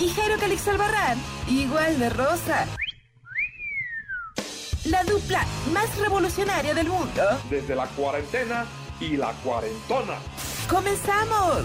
Y Jairo Calix Albarrán, igual de rosa. La dupla más revolucionaria del mundo. Desde la cuarentena y la cuarentona. ¡Comenzamos!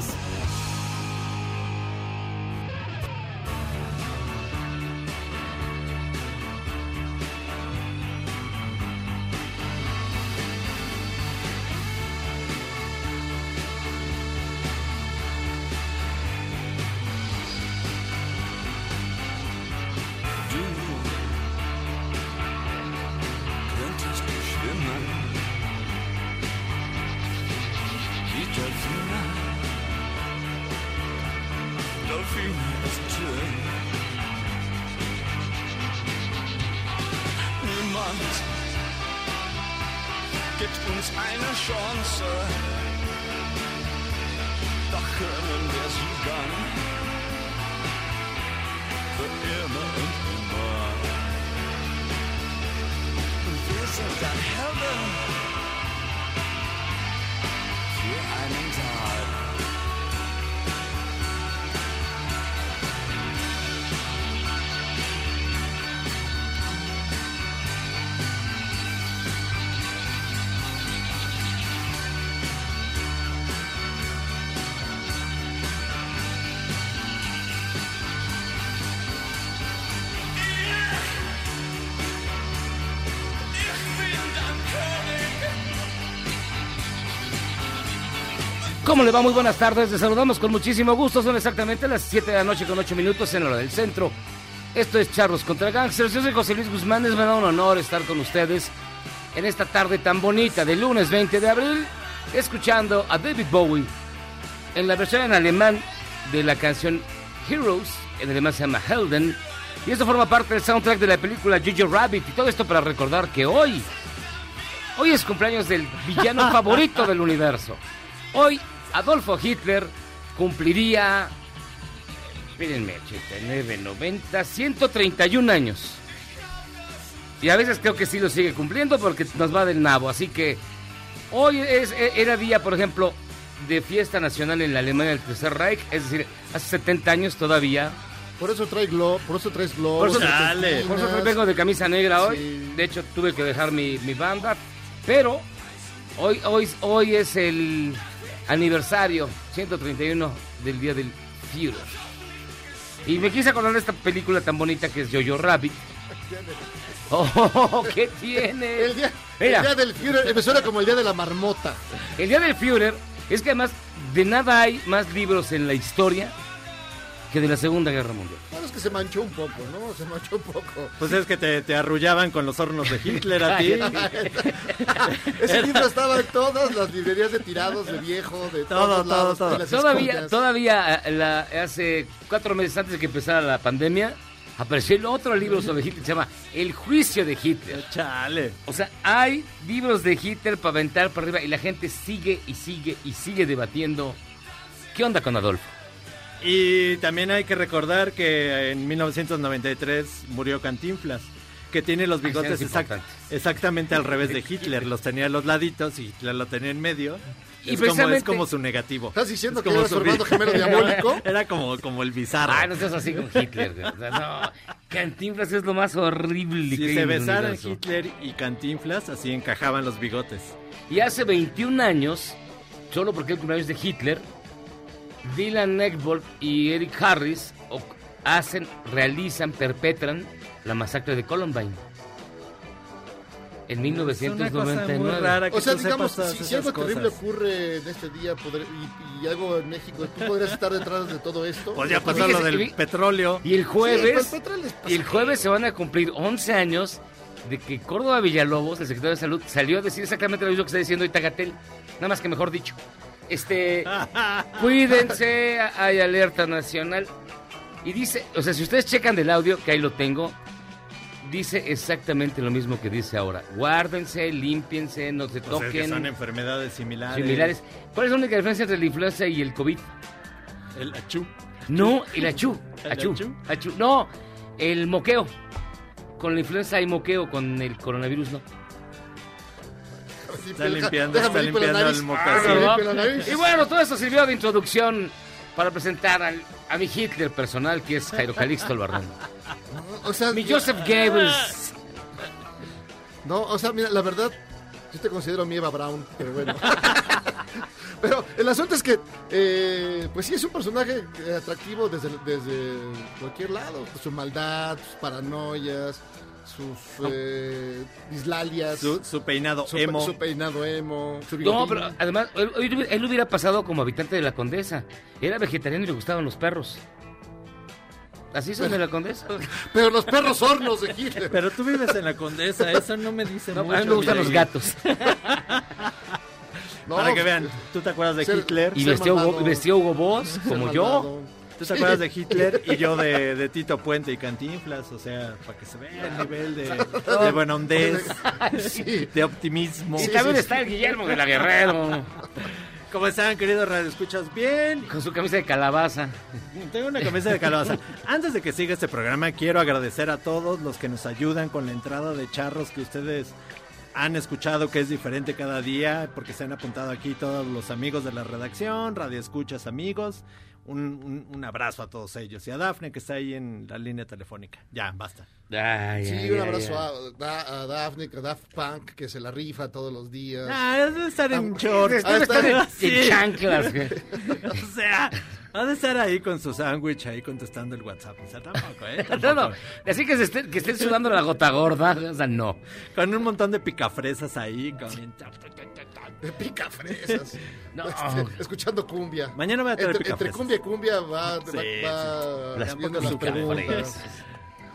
¿Cómo le va? Muy buenas tardes. Les saludamos con muchísimo gusto. Son exactamente las 7 de la noche con 8 minutos en la hora del centro. Esto es Charlos contra Gangsters. Yo soy José Luis Guzmán. Es me da un honor estar con ustedes en esta tarde tan bonita de lunes 20 de abril, escuchando a David Bowie en la versión en alemán de la canción Heroes. En alemán se llama Helden. Y esto forma parte del soundtrack de la película Jojo Rabbit. Y todo esto para recordar que hoy, hoy es cumpleaños del villano favorito del universo. Hoy Adolfo Hitler cumpliría, espérenme, 89, 90, 131 años. Y a veces creo que sí lo sigue cumpliendo porque nos va del nabo. Así que hoy es, e- era día, por ejemplo, de fiesta nacional en la Alemania del Tercer Reich. Es decir, hace 70 años todavía. Por eso trae glo por eso traes globos. Por eso, por eso vengo de camisa negra hoy. Sí. De hecho, tuve que dejar mi, mi banda. Pero hoy, hoy, hoy es el aniversario 131 del Día del Führer. Y me quise acordar de esta película tan bonita que es Jojo Rabbit. Oh, ¿qué tiene? El día, Mira. el día del Führer me suena como el día de la marmota. El Día del Führer es que además de nada hay más libros en la historia que de la Segunda Guerra Mundial. Claro, es que se manchó un poco, ¿no? Se manchó un poco. Pues es que te, te arrullaban con los hornos de Hitler a ti. Ese libro estaba en todas las librerías de tirados, de viejo, de Todo, todos lados, todo, todo. de las Todavía, todavía eh, la- hace cuatro meses antes de que empezara la pandemia, apareció el otro libro sobre Hitler, se llama El juicio de Hitler. Chale. O sea, hay libros de Hitler para aventar para arriba y la gente sigue y sigue y sigue debatiendo. ¿Qué onda con Adolfo? Y también hay que recordar que en 1993 murió Cantinflas, que tiene los bigotes es exact- exactamente al revés de Hitler. Los tenía a los laditos y Hitler lo tenía en medio. Y es, como, es precisamente- como su negativo. ¿Estás diciendo Es que como era su hermano gemelo diabólico? Era como, como el bizarro. Ah, no seas así con Hitler. O sea, no, Cantinflas es lo más horrible que si hay se besaran. Hitler y Cantinflas, así encajaban los bigotes. Y hace 21 años, solo porque el cumpleaños de Hitler, Dylan Neckbold y Eric Harris hacen, realizan, perpetran la masacre de Columbine. En Es una cosa 1999. muy rara que O sea, digamos, si, algo terrible cosas. ocurre en este día y, y algo en México, ¿tú podrías estar detrás de todo esto? Pasó Fíjese, lo del y petróleo. Y el jueves, Sí, pues, es y el jueves se van a cumplir 11 años de que Córdoba Villalobos, el secretario de Salud, salió a decir exactamente lo mismo que está diciendo ahorita Gatel. Nada más que mejor dicho. Este, cuídense, hay alerta nacional. Y dice, o sea, si ustedes checan del audio, que ahí lo tengo, dice exactamente lo mismo que dice ahora. Guárdense, límpiense, no se O sea, que toquen. son enfermedades similares. similares. ¿Cuál es la única diferencia entre la influenza y el COVID? El achú. No, el achú. ¿El Achú. achú? achú. No, el moqueo. Con la influenza hay moqueo, con el coronavirus no. Está limpiando, está limpiando nariz. el Ah, mocasín. Y bueno, todo esto sirvió de introducción para presentar al- a mi Hitler personal, que es Jairo Calixto Albarrán. O sea, Mi Joseph Goebbels. No, o sea, mira, la verdad, yo te considero mi Eva Brown, pero bueno. pero el asunto es que, eh, pues sí, es un personaje eh, atractivo desde, desde cualquier lado. Su maldad, sus paranoias, sus eh, dislalias, Su, su peinado su, emo. su peinado emo, su No, pero además, él, hubiera pasado como habitante de la Condesa. Era vegetariano y le gustaban los perros. Así son de la Condesa. Pero los perros hornos de Hitler. Pero tú vives en la Condesa, eso no me dice No, mucho. a mí me gustan los gatos. No, Para que vean, ¿tú te acuerdas de Ser- Hitler? Y vestió Hugo, vestió Hugo Boss, como yo. ¿Tú te acuerdas de Hitler y yo de, de Tito Puente y Cantinflas? O sea, para que se vea el nivel de, de Sí. de optimismo. Y también está el Guillermo de la Guerrero, ¿Cómo están, queridos radioescuchas? Bien. con su camisa de calabaza. Tengo una camisa de calabaza. Antes de que siga este programa, quiero agradecer a todos los que nos ayudan con la entrada de charros que ustedes han escuchado que es diferente cada día, porque se han apuntado aquí todos los amigos de la redacción, radioescuchas amigos. Un, un- un abrazo a todos ellos. Y a Dafne, que está ahí en la línea telefónica. Ya, basta. Ay, Sí, ay, un abrazo ay. a, Da- a Daphne, a Daft Punk, que se la rifa todos los días. Ah, debe estar en short. Debe Ah, estar en, chanclas. O sea, ha de estar ahí con su sándwich, ahí contestando el WhatsApp. O sea, tampoco, ¿eh? No, Tampoco. no, así que, se estén, que estén sudando la gota gorda, o sea, no. Con un montón de picafresas ahí. con- De pica fresas. No. Este, escuchando cumbia. Mañana voy a traer entre, entre cumbia y cumbia va, Sí, va, va Las las preguntas.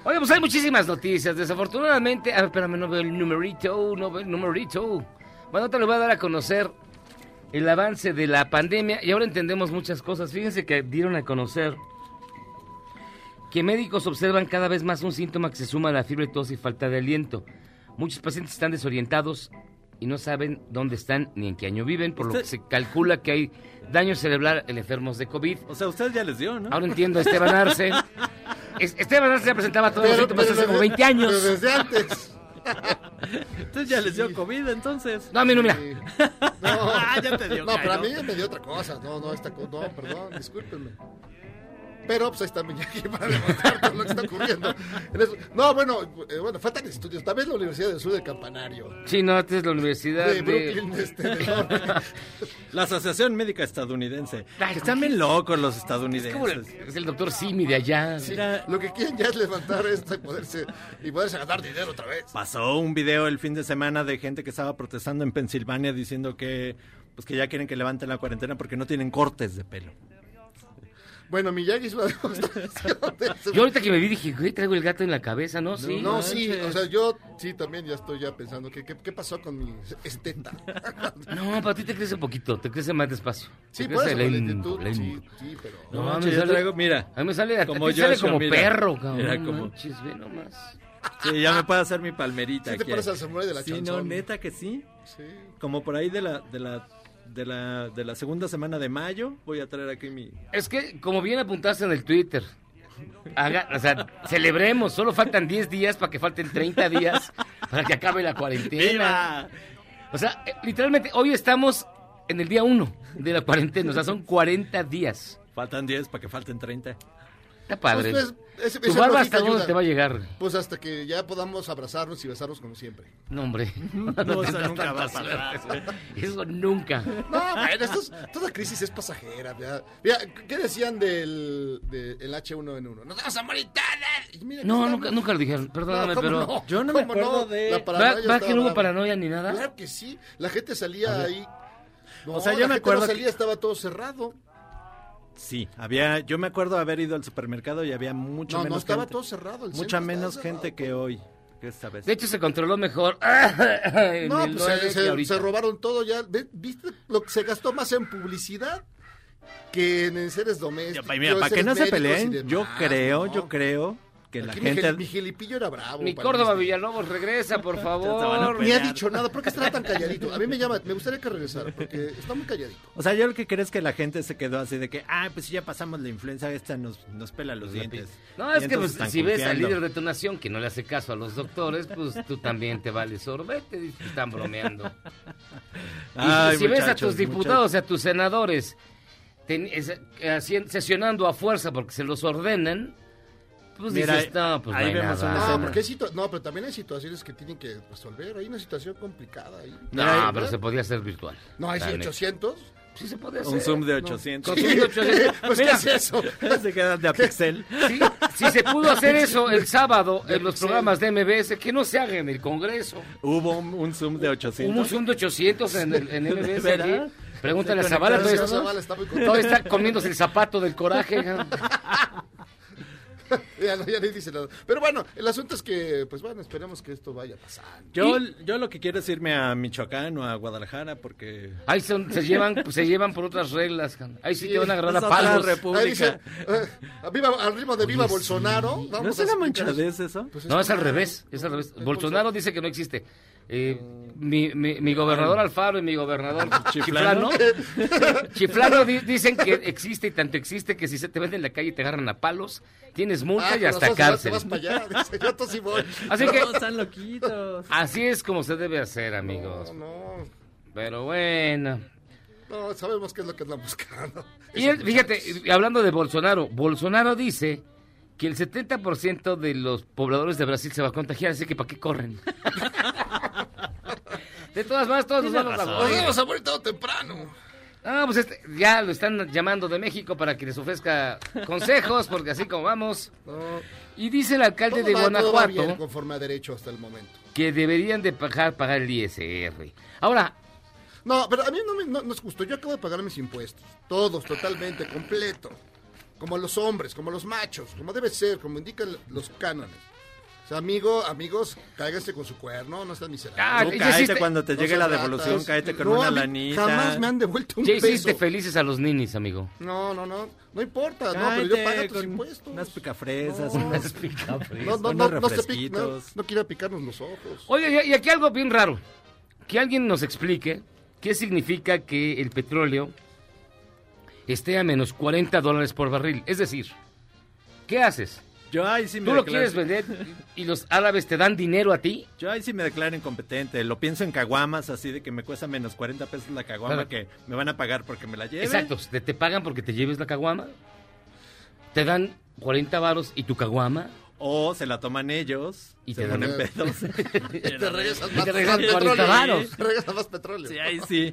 Oye, pues hay muchísimas noticias. Desafortunadamente, a ver, espérame, no veo el numerito, no veo el numerito. Bueno, te lo voy a dar a conocer el avance de la pandemia y ahora entendemos muchas cosas. Fíjense que dieron a conocer que médicos observan cada vez más un síntoma que se suma a la fiebre, tos y falta de aliento. Muchos pacientes están desorientados y no saben dónde están ni en qué año viven, por lo que se calcula que hay daño cerebral en enfermos de COVID. O sea, usted ya les dio, ¿no? Ahora entiendo a Esteban Arce. Es- Esteban Arce ya presentaba todos los síntomas hace como desde- 20 años. pero desde antes. Usted ya les dio COVID, entonces. No, a mí no, mira. Sí. Ah, ya te dio, No, pero a mí me dio otra cosa. No, no, esta no, perdón, discúlpenme. Pero pues ahí está Miyagi para demostrar todo lo que está ocurriendo. No, bueno, eh, bueno, faltan estudios. También la Universidad del Sur del Campanario. Sí, no, esta es la universidad De de... Brooklyn, este, de. La Asociación Médica Estadounidense. Ay, están bien locos los estadounidenses. Es como el, es el doctor Simi de allá. Mira, Lo que quieren ya es levantar esto y poderse, y poderse ganar dinero otra vez. pasó un video el fin de semana de gente que estaba protestando en Pensilvania diciendo que pues que ya quieren que levanten la cuarentena porque no tienen cortes de pelo. Bueno, Miyagi hizo una demostración de. Yo ahorita que me vi dije, güey, traigo el gato en la cabeza, ¿no? Sí. No, sí, o sea, yo sí también ya estoy ya pensando, ¿qué, qué, qué pasó con mi esteta? No, para ti te crece poquito, te crece más despacio. Sí, Te por eso, la lento, lentitud, lento. sí, sí, pero... No, No, a mí manches, me yo sale- traigo, mira. A mí me sale, Como como sale Joshua, como mira. perro, cabrón. Mira, no como- manches, ve nomás. Sí, ya me puedo hacer mi palmerita. Sí te aquí. pones al de la Sí, no, neta que sí. Sí. Como por ahí de la, de la, de la, de la segunda semana de mayo, voy a traer aquí mi... Es que, como bien apuntaste en el Twitter, haga, o sea, celebremos, solo faltan 10 días para que falten 30 días para que acabe la cuarentena. ¡Viva! O sea, eh, literalmente, hoy estamos en el día 1 de la cuarentena, o sea, son 40 días. Faltan 10 para que falten 30. Está padre. Pues, pues, ese- ¿Tu barba hasta dónde te va a llegar? Pues hasta que ya podamos abrazarnos y besarnos como siempre. No, hombre. No, eso tendrás nunca va a pasar. Eso nunca. No, bueno, esto es- toda crisis es pasajera. ya. Mira, ¿qué decían del, del H1N1? ¡Nos vamos a morir No, nunca, nunca lo dijeron. Perdóname, No, ¿cómo pero. no? Yo no me ¿Cómo acuerdo de- La ¿Va, paranoia va estaba que no hubo paranoia ni nada? Claro que sí. La gente salía ahí. No, O sea, yo la me gente acuerdo no que- salía, estaba todo cerrado. Sí, había, yo me acuerdo haber ido al supermercado y había mucho No, no, menos estaba gente. todo cerrado. el mucha menos estaba gente que hoy, que esta vez. De hecho, se controló mejor. No, pues se, se- ahorita. se robaron todo ya. ¿Viste lo que se gastó más en publicidad que en seres domésticos? mira, para que no se peleen, demás, yo creo, no. yo creo que la Aquí mi gente... gel- Mi gelipillo era bravo. Mi Córdoba. Villalobos, regresa, por favor. Ni ha dicho nada. ¿Por qué estará tan calladito? A mí me llama, me gustaría que regresara porque está muy calladito. O sea, yo lo que creo es que la gente se quedó así de que, ah, pues si ya pasamos la influenza, esta nos, nos pela los dientes. No, es que pues, si ves al líder de tu nación que no le hace caso a los doctores, pues tú también te vales sorbete, están bromeando. Y Ay, si ves a muchachos, tus diputados, a tus senadores, ten- es- haci- sesionando a fuerza porque se los ordenan, pues Mira, dices, no, pues ahí no vemos nada. una No, porque hay situ- no, pero también hay situaciones que tienen que resolver. Hay una situación complicada ahí. No, Mira, pero se podía hacer virtual. No, hay La neta. 800. Sí se puede hacer. Un zoom de 800. Con zoom de 800. Pues, Mira, ¿qué es eso? se quedan de a pixel. sí, si se pudo hacer eso el sábado en los programas de MBS, que no se haga en el Congreso. Hubo un, un zoom de 800. Un zoom de 800 en, el, en MBS. ¿Verdad? aquí. Pregúntale a Zavala. todavía está comiéndose el zapato del coraje. Ya, no, ya dice nada. Pero bueno, el asunto es que, pues bueno, esperemos que esto vaya pasando. Yo, yo lo que quiero es irme a Michoacán o a Guadalajara porque... Ahí son- se, llevan, se llevan por otras reglas. Ahí sí, Sí, te van a agarrar a es palos. república. Ahí dice, eh, viva- al ritmo de Viva Oye, Bolsonaro. sí. ¿No vamos es una manchadez eso? Pues No, es al revés. Es al revés. Es Bolsonaro dice que no existe. Eh, mi, mi, mi gobernador Alfaro y mi gobernador Chiflano. Chiflano, Chiflano di- dicen que existe y tanto existe que si se te ven en la calle y te agarran a palos, tienes multa Ah, y hasta cárcel. Te vas para allá. Dice, yo tú sí voy. Así que No, están loquitos. así es como se debe hacer, amigos. No, no, Pero bueno. no, sabemos qué es lo que andan buscando. Y él, fíjate, hablando de Bolsonaro, Bolsonaro dice que el 70% de los pobladores de Brasil se va a contagiar, así que ¿para qué corren? De todas maneras, todos nos vamos a razón. Nos morir. vamos a morir todo temprano. Ah, pues este, ya lo están llamando de México para que les ofrezca consejos, porque así como vamos. No, Y dice el alcalde todo de va Guanajuato bien conforme a derecho hasta el momento. que deberían de pagar, pagar el ISR. Ahora, No, pero a mí no, me, no, no es justo. Yo acabo de pagar mis impuestos. Todos, totalmente, completo. Como los hombres, como los machos, como debe ser, como indican los cánones. O sea, amigo, amigos, cáiganse con su cuerno, no están miserables. Ah, cáete hiciste- cuando te No llegue la devolución, cáete con No, una lanita. Jamás me han devuelto un ya hiciste peso. felices a los ninis, amigo. No, no, no. No importa, no, pero yo pago tus impuestos. Unas picafresas, No. unas No, no, unos no, no, no, refresquitos. no quiera picarnos los ojos. Oye, y- y aquí algo bien raro. Que alguien nos explique qué significa que el petróleo esté a menos 40 dólares por barril. Es decir, ¿qué haces? Yo ahí sí me ¿Tú lo declaro- quieres vender y los árabes te dan dinero a ti? Yo ahí sí me declaro incompetente. Lo pienso en caguamas, así de que me cuesta menos 40 pesos la caguama Claro. que me van a pagar porque me la lleve. Exacto, te, te pagan porque te lleves la caguama. Te dan 40 varos y tu caguama. O se la toman ellos Y se te dan- ponen pedos. Y te regresas Y más, te regresan más 40 petróleo. varos. Te regresas más petróleo. sí, ahí sí.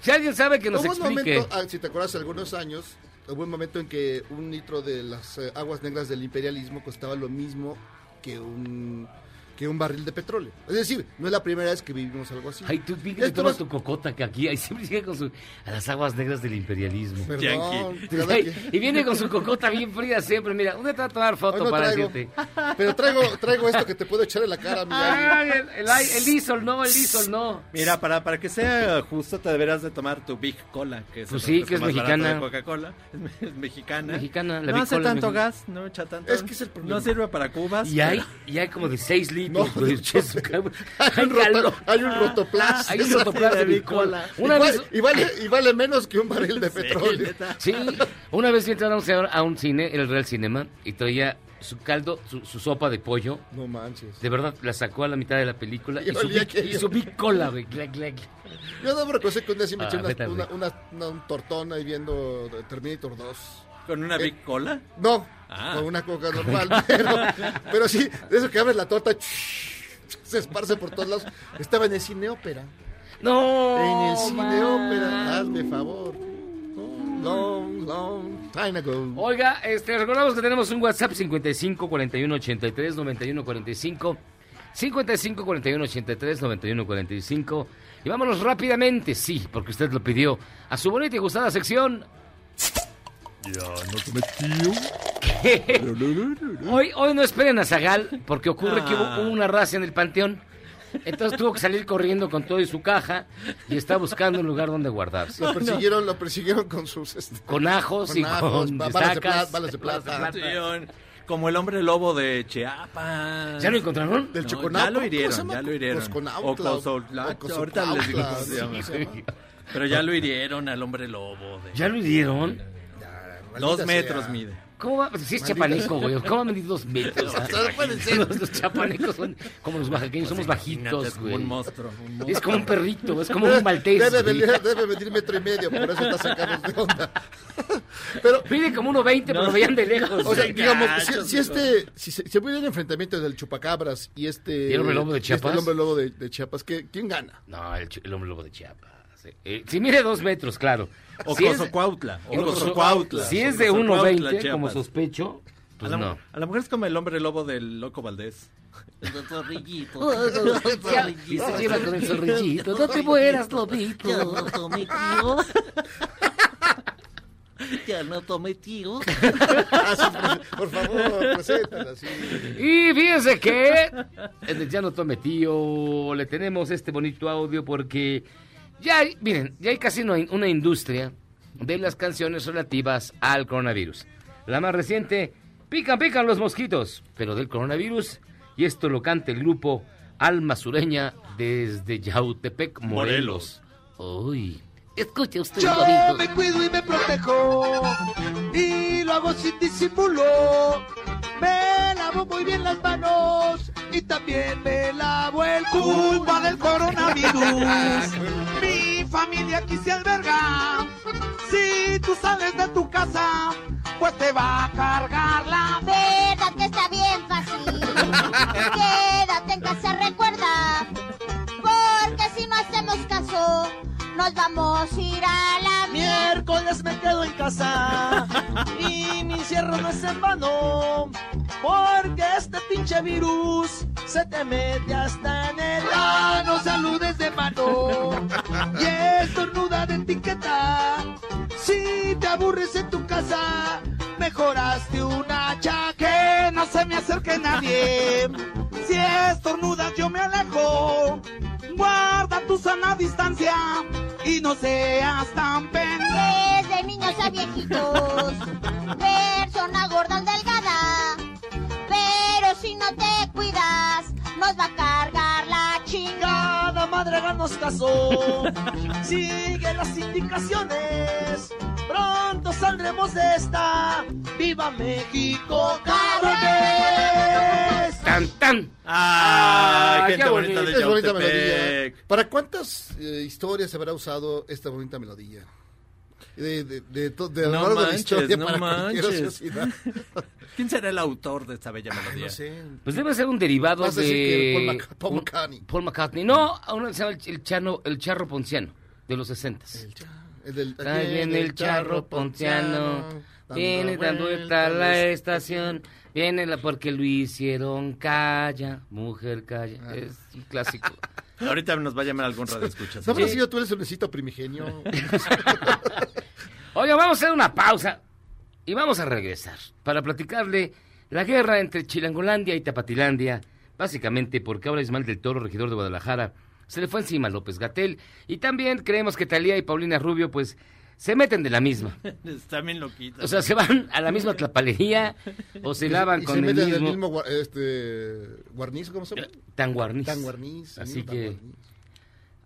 Si alguien sabe que nos Hubo un explique. momento, ah, si te acuerdas, hace algunos años, hubo un momento en que un litro de las eh, aguas negras del imperialismo costaba lo mismo que un que un barril de petróleo. Es decir, no es la primera vez que vivimos algo así. Ay, tú Esto tomas vas- tu cocota que aquí, ahí siempre llega con su, a las aguas negras del imperialismo. Perdón, Ay, y viene con su cocota bien fría siempre. Mira, ¿dónde te va a tomar foto no para traigo, decirte? pero traigo, traigo esto que te puedo echar en la cara, mi Yankee. Ay, el, el, el Isol no, el Isol no. Mira, para, para que sea justo te deberás de tomar tu Big Cola, que es, Pues sí, que es más mexicana. de Coca-Cola. Es, me- es mexicana. Mexicana, la no Big hace Cola tanto gas, no echa tanto. Es que es el problema. No sirve para cubas. Y hay, y hay como de 6 litros. No, güey, no. Hay un, roto- calor. hay un rotoplas. Hay un Eso- rotoplas de de bicola. bicola. Una y, vez, vale, y, vale, y vale menos que un barril de petróleo. sí, una vez entrar a un cine, el Real Cinema, y traía su caldo, su, su sopa de pollo. No manches. De verdad, la sacó a la mitad de la película Y y, su, y bicola, güey. Yo debo reconocer que un día sí me Ah, eché una, una, una- una- un tortón ahí viendo Terminator 2. ¿Con una Big Cola? No, Ah. con una coca normal, pero, pero sí, de eso que abres la torta, se esparce por todos lados. Estaba en el cine ópera. No. En el cine man. ópera, hazme favor. Long, long time ago. Oiga, este, recordamos que tenemos un WhatsApp 55 41 83 91 45. 55 41 83 91 45. Y vámonos rápidamente, sí, porque usted lo pidió, a su bonita y gustada sección. Hoy, hoy no esperen a Zagal, porque ocurre que hubo Ah. una raza en el panteón. Entonces tuvo que salir corriendo con todo y su caja y está buscando un lugar donde guardarse. Lo persiguieron, lo persiguieron con sus este, Con ajos Con y ajos, con ba- balas de plata, balas de plata. Como el hombre lobo de Chiapas. ¿Ya lo encontraron? del No, Choconautla. ya lo ¿Cómo hirieron, ya lo hirieron. Cosconautla, O ahorita les digo. Pero ya lo hirieron al hombre lobo. de- ¿Ya lo dieron? Dos metros sea. mide. ¿Cómo va? Si es chapaneco, güey. ¿Cómo va a medir dos metros? O sea, no puede ser. Los, los chapanecos son como los oaxaqueños, somos Imagínate, bajitos, güey. un monstruo. un Es como un perrito, es como un maltés. Debe, venir, debe medir metro y medio, por eso está sacando de onda. Pero, Mide como 1.20, pero lo veían de lejos. o sea, digamos, si, este, si se, si hubiera un enfrentamiento del chupacabras y este... ¿Y el hombre lobo de y este, Chiapas? el hombre lobo de, de Chiapas, ¿qué- ¿quién gana? No, el, el hombre lobo de Chiapas. sí. Eh, si mide dos metros, claro. O si es, Cozocuautla. el O Cozo- Cozocuautla. si es de Cozocuautla, 1.20, como sospecho, A pues la, no. a la mujer es como el hombre lobo del loco Valdés. Ya, y se lleva con el zorrillito. No te mueras, lobito. Ya no tomé tío. Ah, sí, por, por favor, preséntala. Y fíjense que en el Ya no tome tío le tenemos este bonito audio porque ya hay, miren, ya hay casi una, una industria de las canciones relativas al coronavirus. La más reciente, Pican Pican los mosquitos, pero del coronavirus, y esto lo canta el grupo Alma Sureña desde Yautepec, Morelos. Uy, escuche usted, Yo me cuido y me protejo y lo hago sin disimulo. Me lavo muy bien las manos y también me lavo el culo. Culpa del coronavirus. Mi familia aquí se alberga. Si tú sales de tu casa, pues te va a cargar la Verdad que está bien fácil. Quédate en casa, nos vamos a ir a la. Miércoles me quedo en casa y mi encierro no es en vano. Porque este pinche virus se te mete hasta en el ano, saludes de mano y estornuda de etiqueta. Si te aburres en tu casa, mejoraste una chaqueta. Que no se me acerque nadie. Si estornudas, yo me alejo. Guarda tu sana distancia y no seas tan pendejo. Desde niños a viejitos, persona gorda o delgada. Pero si no te cuidas, nos va a cargar la chingada. Madre háganos caso. Sigue las indicaciones. Pronto saldremos de esta. ¡Viva México! ¡Cabrones! Tan, tan. ¡Ay, Ah, qué bonita de Es bonita melodía. ¿Para cuántas eh, historias se habrá usado esta bonita melodía? De, de, de, de No de manches, historia no para manches. ¿Quién será el autor de esta bella melodía? No sé. Pues debe ser un derivado Vas de... que Paul Mac- Paul un- McCartney. Paul McCartney. No, uno que se llama el, el chano, el charro ponciano, de los sesentas. El, cha- el del, Ahí viene el charro ponciano, viene dando vuelta a la estación, viene la porque lo hicieron calla, mujer calla. Ah. Es un clásico. Ahorita nos va a llamar algún radio escuchas. ¿No habrá sido tú el solecito primigenio? Oiga, vamos a hacer una pausa y vamos a regresar para platicarle la guerra entre Chilangolandia y Tapatilandia, básicamente porque ahora Ismael del Toro, regidor de Guadalajara, se le fue encima a López Gatel y también creemos que Talía y Paulina Rubio pues se meten de la misma. Está bien loquita. O sea, se van a la misma tlapalería o se lavan y con se el meten en mismo, el mismo este, guarniz, ¿cómo se llama? tanguarniz. Tanguarniz. el Así mismo que tanguarniz.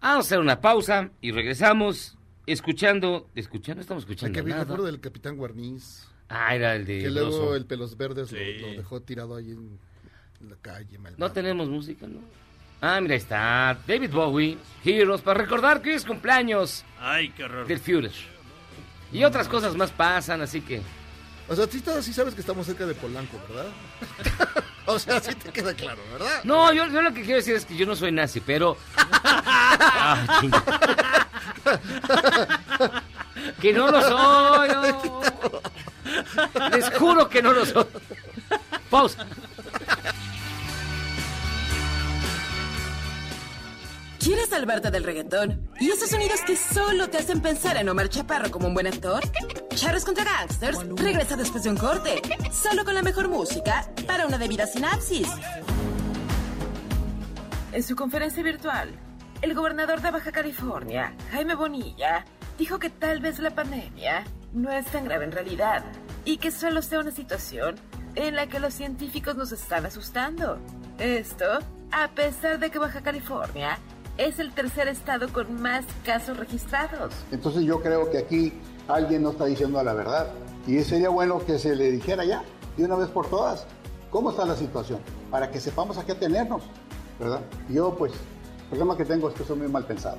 vamos a hacer una pausa y regresamos escuchando, escuchando, estamos escuchando que me nada. acuerdo del Capitán Guarniz. Ah, era el de Que luego el Pelos Verdes lo- Sí. lo, dejó tirado ahí en la calle. No tenemos música, ¿no? Ah, mira, ahí está. David Bowie, Heroes, para recordar que hoy es cumpleaños Ay, qué horror. del Führer. Y otras cosas más pasan, así que O sea, sí, sí sabes que estamos cerca de Polanco, ¿verdad? o sea, sí te queda claro, ¿verdad? No, yo, yo lo que quiero decir es que yo no soy nazi, pero... Ah, que no lo soy. no. Les juro que no lo soy. Pausa. ¿Quieres salvarte del reggaetón? ¿Y esos sonidos que solo te hacen pensar en Omar Chaparro como un buen actor? Charros contra Gangsters regresa después de un corte, solo con la mejor música para una debida sinapsis. En su conferencia virtual, el gobernador de Baja California, Jaime Bonilla, dijo que tal vez la pandemia no es tan grave en realidad y que solo sea una situación en la que los científicos nos están asustando. Esto, a pesar de que Baja California es el tercer estado con más casos registrados. Entonces yo creo que aquí alguien no está diciendo la verdad. Y sería bueno que se le dijera ya, de una vez por todas, cómo está la situación, para que sepamos a qué atenernos, ¿verdad? Yo, pues, el problema que tengo es que soy muy mal pensado.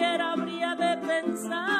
Habría de pensar.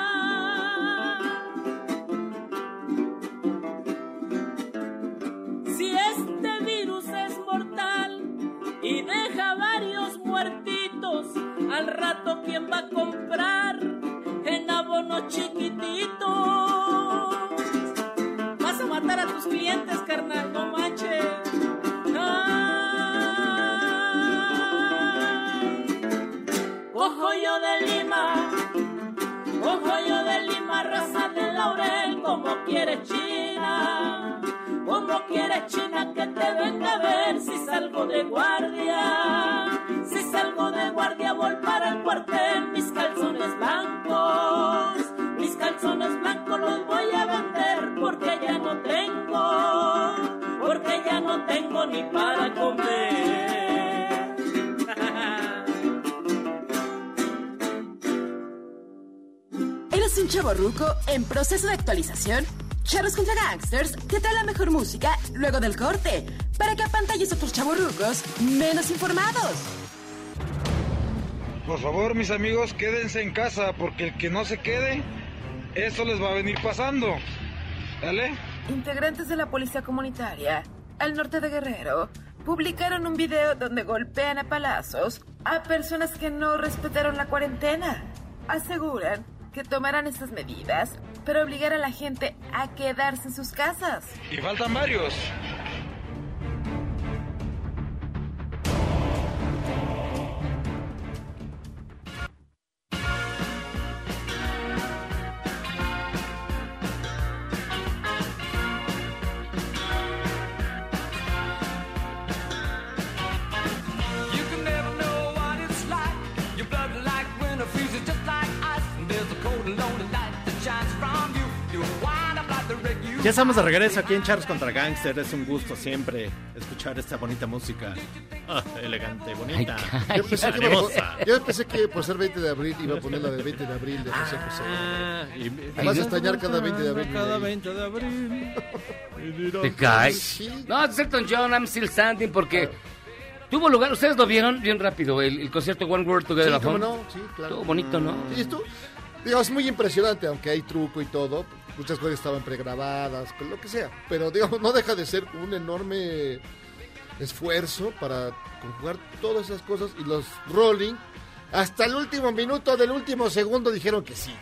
Un chavo ruco en proceso de actualización? Charros contra Gangsters te trae la mejor música luego del corte para que apantalles a otros chavorrucos menos informados. Por favor, mis amigos, quédense en casa porque el que no se quede, eso les va a venir pasando. ¿Dale? Integrantes de la policía comunitaria al norte de Guerrero publicaron un video donde golpean a palazos a personas que no respetaron la cuarentena. Aseguran que tomarán estas medidas para obligar a la gente a quedarse en sus casas. Y faltan varios. Estamos de regreso aquí en Charles contra Gangster. Es un gusto siempre escuchar esta bonita música. Ah, elegante, bonita. Yo pensé, que yo pensé que por ser 20 de abril iba a poner la del 20 de abril de José José. Ah, y- Me vas a extrañar cada 20 de abril. Cada Milei. 20 de abril. Te caes. No, es Elton John, I'm still standing, porque tuvo lugar, ustedes lo vieron bien rápido, el, el concierto One World Together. Sí, Fun. no, sí, claro. Estuvo bonito, ¿no? Sí, esto, digo, es muy impresionante, aunque hay truco y todo. Muchas cosas estaban pregrabadas, lo que sea. Pero, digamos, no deja de ser un enorme esfuerzo para conjugar todas esas cosas. Y los Rolling, hasta el último minuto del último segundo, dijeron que sí.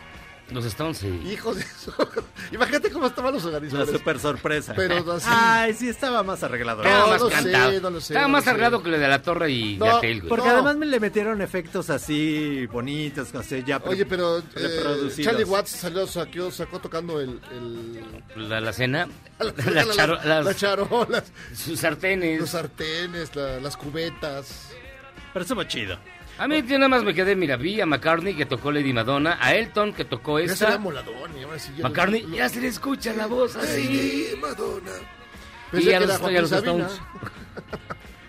Los Stones, sí. Hijos de eso. Imagínate cómo estaban los La organizadores. super sorpresa. Pero así. Ay, sí, estaba más arreglado. Estaba No, más no sé, cantado. no lo sé, Estaba no más lo sé. arreglado que el de la Torre y No, Gatel, güey. Porque No. además me le metieron efectos así bonitos, así ya pre- Oye, pero eh. Charlie Watts salió, sacó, sacó tocando el, el- La, la cena, la- la la- charo- las las- charolas, sus sartenes. los sartenes, la- las cubetas. Pero estuvo chido. A mí yo nada más me quedé, mira, vi a McCartney que tocó Lady Madonna, a Elton que tocó Ya y ahora sí ya McCartney, lo- ya se le escucha la voz así. Lady Madonna. Y Pensé ya que los, ya los. Stones.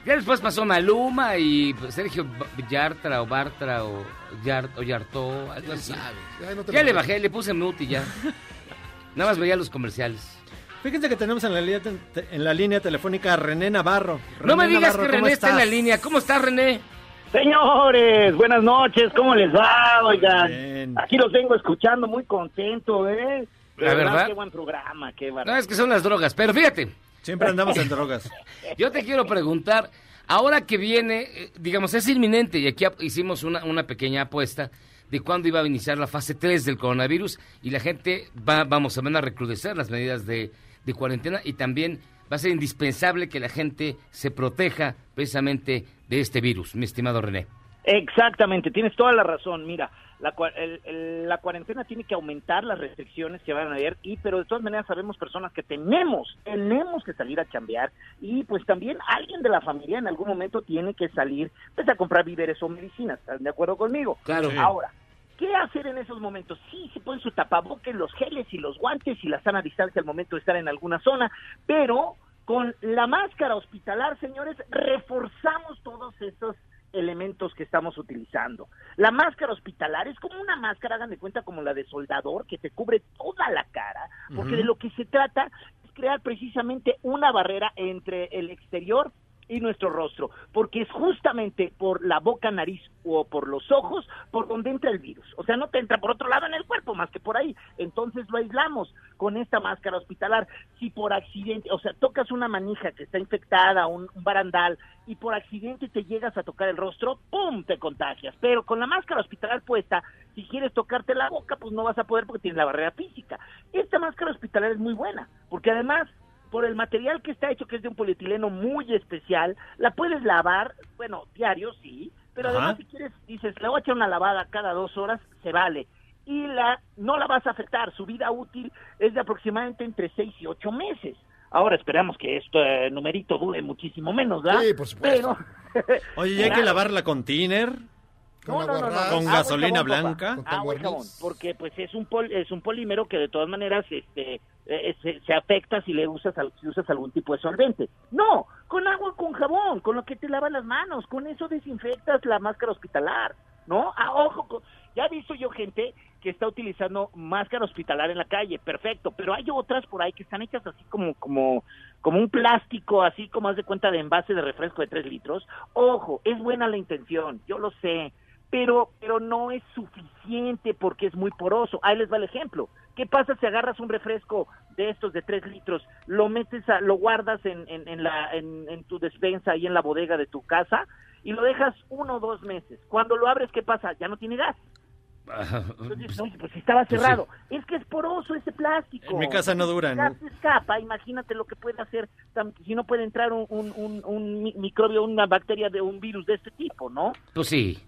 Ya después pasó Maluma y pues, Sergio Yartra o Bartra o, Yart, o Yartó, algo así. Ay, no Ya le bajé, le puse mute y ya. Nada más veía los comerciales. Fíjense que tenemos en la línea, en la línea telefónica a René Navarro. No me digas Navarro, que ¿cómo René está en la línea. ¿Cómo estás, René? Señores, buenas noches, ¿cómo les va? Oigan, Bien. aquí los vengo escuchando muy contento, ¿eh? De La verdad. Qué buen programa, qué No, bárbaro. es que son las drogas. Pero fíjate, Siempre andamos en drogas. yo te quiero preguntar, ahora que viene, eh, digamos, es inminente y aquí hicimos una, una pequeña apuesta de cuándo iba a iniciar la fase 3 del coronavirus y la gente va, vamos, se van a recrudecer las medidas de, de cuarentena y también va a ser indispensable que la gente se proteja precisamente de este virus, mi estimado René. Exactamente, tienes toda la razón. Mira, la, cua- el- el- la cuarentena tiene que aumentar las restricciones que van a haber, y pero de todas maneras sabemos personas que tenemos, tenemos que salir a chambear y pues también alguien de la familia en algún momento tiene que salir pues a comprar víveres o medicinas. ¿Están de acuerdo conmigo? Claro. Sí. Ahora, ¿Qué hacer en esos momentos? Sí, se ponen su tapabocas, los geles y los guantes y la sana distancia al momento de estar en alguna zona, pero con la máscara hospitalar, señores, reforzamos todos esos elementos que estamos utilizando. La máscara hospitalar es como una máscara, hagan de cuenta, como la de soldador, que te cubre toda la cara, porque de lo que se trata es crear precisamente una barrera entre el exterior y nuestro rostro, porque es justamente por la boca, nariz o por los ojos por donde entra el virus. O sea, no te entra por otro lado en el cuerpo más que por ahí. Entonces lo aislamos con esta máscara hospitalar. Si por accidente, o sea, tocas una manija que está infectada, un, un barandal, y por accidente te llegas a tocar el rostro, ¡pum! te contagias. Pero con la máscara hospitalar puesta, si quieres tocarte la boca, pues no vas a poder porque tienes la barrera física. Esta máscara hospitalar es muy buena, porque además por el material que está hecho, que es de un polietileno muy especial, la puedes lavar, bueno, diario, sí, pero Ajá. además si quieres, dices, le voy a echar una lavada cada dos horas, se vale. Y la no la vas a afectar, su vida útil es de aproximadamente entre seis y ocho meses. Ahora esperamos que este numerito dure muchísimo menos, ¿verdad? Sí, por supuesto. Pero, Oye, ¿y hay que lavarla con tiner? No, no, no, no. ¿Con gasolina jabón, blanca? Agua y jabón, porque pues es un pol- es un polímero que de todas maneras este eh, se, se afecta si le usas al- si usas algún tipo de solvente. No, con agua con jabón, con lo que te lavas las manos, con eso desinfectas la máscara hospitalar, ¿no? A ojo, con- ya he visto yo gente que está utilizando máscara hospitalar en la calle, perfecto, pero hay otras por ahí que están hechas así como, como, como un plástico, así como haz de cuenta de envase de refresco de tres litros. Ojo, es buena la intención, yo lo sé, pero, pero no es suficiente porque es muy poroso. Ahí les va el ejemplo. ¿Qué pasa si agarras un refresco de estos de tres litros, lo metes, a, lo guardas en, en, en la, en, en tu despensa y en la bodega de tu casa y lo dejas uno o dos meses? Cuando lo abres, ¿qué pasa? Ya no tiene gas. Entonces, no, pues estaba Pues cerrado. Es que es poroso ese plástico. En mi casa no dura, ¿no? se escapa, imagínate lo que puede hacer, si no puede entrar un, un, un, un mi- microbio, una bacteria de un virus de este tipo, ¿no? Pues sí.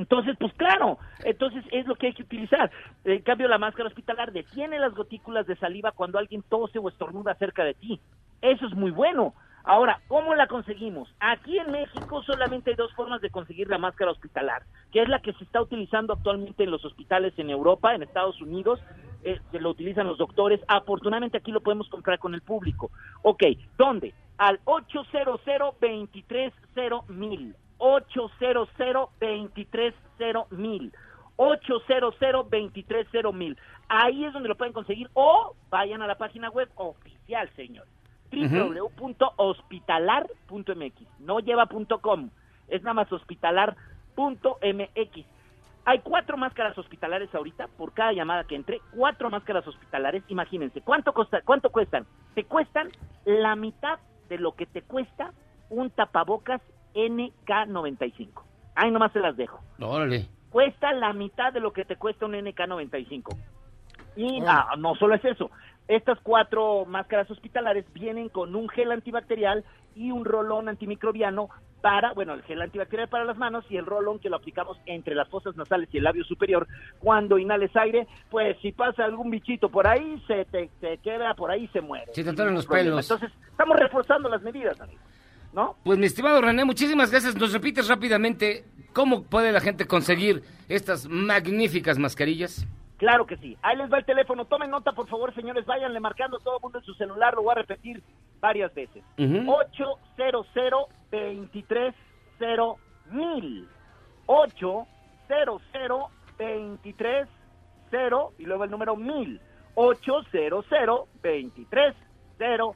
Entonces, pues claro, entonces es lo que hay que utilizar. En cambio, la máscara hospitalar detiene las gotículas de saliva cuando alguien tose o estornuda cerca de ti. Eso es muy bueno. Ahora, ¿cómo la conseguimos? Aquí en México solamente hay dos formas de conseguir la máscara hospitalar, que es la que se está utilizando actualmente en los hospitales en Europa, en Estados Unidos, eh, que lo utilizan los doctores. Afortunadamente aquí lo podemos comprar con el público. Ok, ¿dónde? Al 800 230 mil. 800 230 mil. 800 230 mil. Ahí es donde lo pueden conseguir o vayan a la página web oficial, señor. www.hospitalar.mx. No lleva punto .com, es nada más hospitalar.mx. Hay cuatro máscaras hospitalares ahorita por cada llamada que entre. Cuatro máscaras hospitalares. Imagínense, ¿cuánto, costa, cuánto cuestan? Te cuestan la mitad de lo que te cuesta un tapabocas NK95. Ahí nomás se las dejo. Órale. Cuesta la mitad de lo que te cuesta un NK95. Y ah, no solo es eso. Estas cuatro máscaras hospitalares vienen con un gel antibacterial y un rolón antimicrobiano para, bueno, el gel antibacterial para las manos y el rolón que lo aplicamos entre las fosas nasales y el labio superior. Cuando inhales aire, pues si pasa algún bichito por ahí, se te, te queda por ahí y se muere. Si te los pelos. Entonces, estamos reforzando las medidas, amigo. ¿No? Pues mi estimado René, muchísimas gracias. ¿Nos repites rápidamente cómo puede la gente conseguir estas magníficas mascarillas? Claro que sí. Ahí les va el teléfono. Tomen nota, por favor, señores. Váyanle marcando todo el mundo en su celular. Lo voy a repetir varias veces. Ujú. 800 230 mil. 800 230 y luego el número mil. 800 230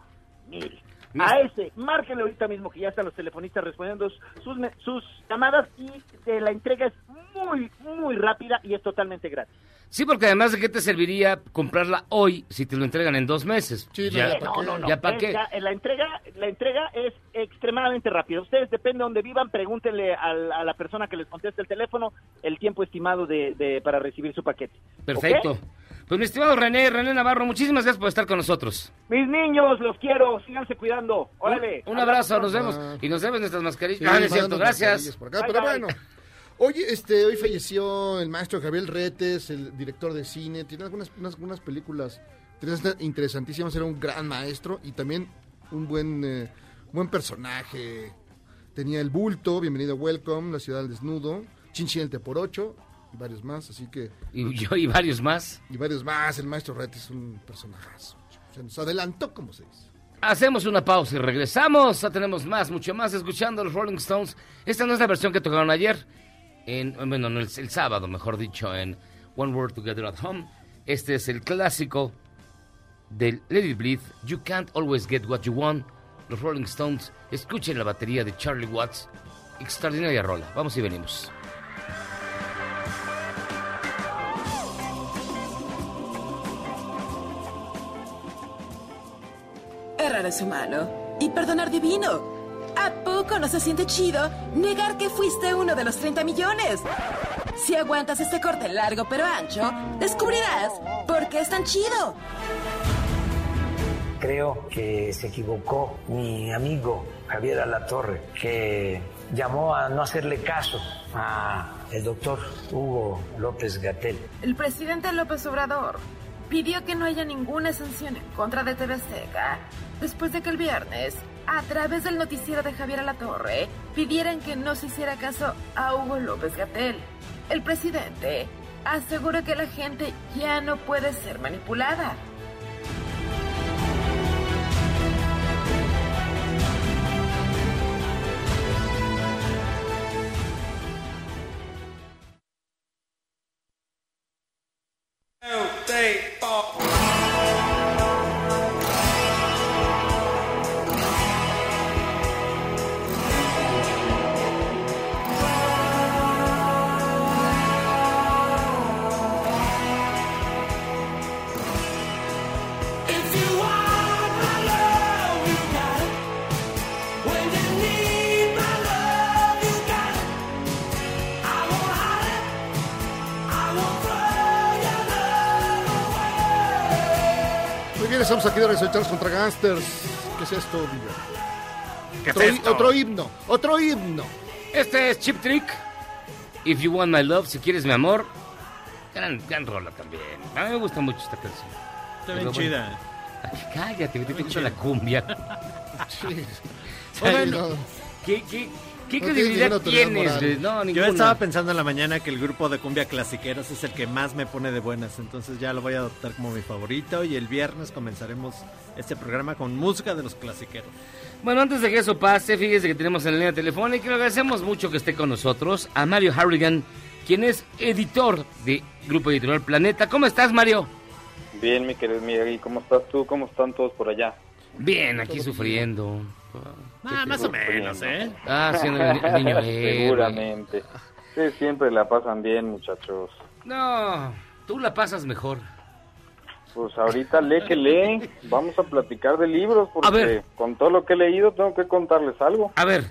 mil. A ese, márquenle ahorita mismo que ya están los telefonistas respondiendo sus, me- sus llamadas y eh, la entrega es muy, muy rápida y es totalmente gratis. Sí, porque además de qué te serviría comprarla hoy si te lo entregan en dos meses. ya, no, no, no. ¿Ya para qué? ya, eh, la entrega, la entrega es extremadamente rápida. Ustedes depende de donde vivan, pregúntenle al- a, la persona que les conteste el teléfono el tiempo estimado de, de- para recibir su paquete. Perfecto. Pues mi estimado René, René Navarro, muchísimas gracias por estar con nosotros. Mis niños, los quiero, síganse cuidando. Órale. Un abrazo, nos vemos. Y nos deben nuestras mascarillas. Sí, Ah, no es cierto, gracias. por acá, pero bueno. Oye, este, hoy falleció el maestro Gabriel Retes, el director de cine. Tiene algunas unas, unas películas interesantísimas. Era un gran maestro y también un buen, eh, buen personaje. Tenía El Bulto, Bienvenido Welcome, La Ciudad al Desnudo, Chinchín el por ocho y varios más. Así que. Y yo y varios más. Y varios más. El maestro Retes es un personajazo. Se nos adelantó, como se dice. Hacemos una pausa y regresamos. Ya tenemos más, mucho más escuchando los Rolling Stones. Esta no es la versión que tocaron ayer. En, bueno, no, el, el sábado, mejor dicho, en One Word Together at Home. Este es el clásico del Let It Bleed. You can't always get what you want. Los Rolling Stones. Escuchen la batería de Charlie Watts. Extraordinaria rola. Vamos y venimos. Errar es humano y perdonar divino. ¿A poco no se siente chido negar que fuiste uno de los 30 millones? Si aguantas este corte largo pero ancho, descubrirás por qué es tan chido. Creo que se equivocó mi amigo Javier Alatorre, que llamó a no hacerle caso a el doctor Hugo López Gatel. El presidente López Obrador pidió que no haya ninguna sanción en contra de TV Azteca después de que el viernes, a través del noticiero de Javier Alatorre, pidieran que no se hiciera caso a Hugo López Gatel. El presidente asegura que la gente ya no puede ser manipulada bien, estamos aquí de Researchers contra Gangsters. ¿Qué es esto? ¿Qué es otro, esto? otro himno, otro himno. Este es Chip Trick. If You Want My Love, si quieres mi amor. Gran, gran rola también. A mí me gusta mucho esta canción. Está bien Pero bueno. chida. Ay, cállate, que te echo la cumbia. Sí. Bueno, ¿qué, qué, qué No credibilidad tienes? güey? No, Yo estaba pensando en la mañana que el grupo de cumbia clasiqueros es el que más me pone de buenas, entonces ya lo voy a adoptar como mi favorito y el viernes comenzaremos este programa con música de los clasiqueros. Bueno, antes de que eso pase, fíjese que tenemos en la línea telefónica y le agradecemos mucho que esté con nosotros a Mario Harrigan, quien es editor de Grupo Editorial Planeta. ¿Cómo estás, Mario? Bien, mi querido Miguel, ¿cómo estás tú? ¿Cómo están todos por allá? Bien, aquí sufriendo. Ah, más o menos, ¿eh? Ah, siendo el, ni- el niño héroe. Seguramente. Sí, siempre la pasan bien, muchachos. No, tú la pasas mejor. Pues ahorita lee que lee. Vamos a platicar de libros porque A ver. con todo lo que he leído tengo que contarles algo. A ver,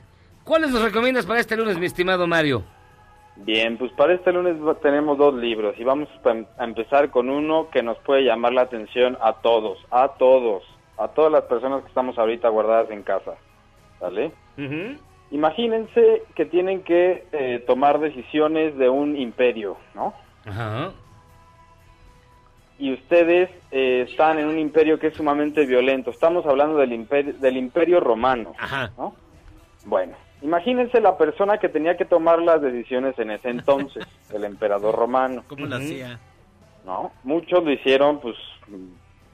¿cuáles nos recomiendas para este lunes, mi estimado Mario? Bien, pues para este lunes va- tenemos dos libros y vamos em- a empezar con uno que nos puede llamar la atención a todos, a todos, a todas las personas que estamos ahorita guardadas en casa. ¿Vale? Imagínense que tienen que eh, tomar decisiones de un imperio, ¿no? Ajá. y ustedes eh, están en un imperio que es sumamente violento. Estamos hablando del imperio, del imperio romano. ¿no? Bueno, imagínense la persona que tenía que tomar las decisiones en ese entonces, el emperador romano. ¿Cómo lo hacía? ¿no? Muchos lo hicieron pues,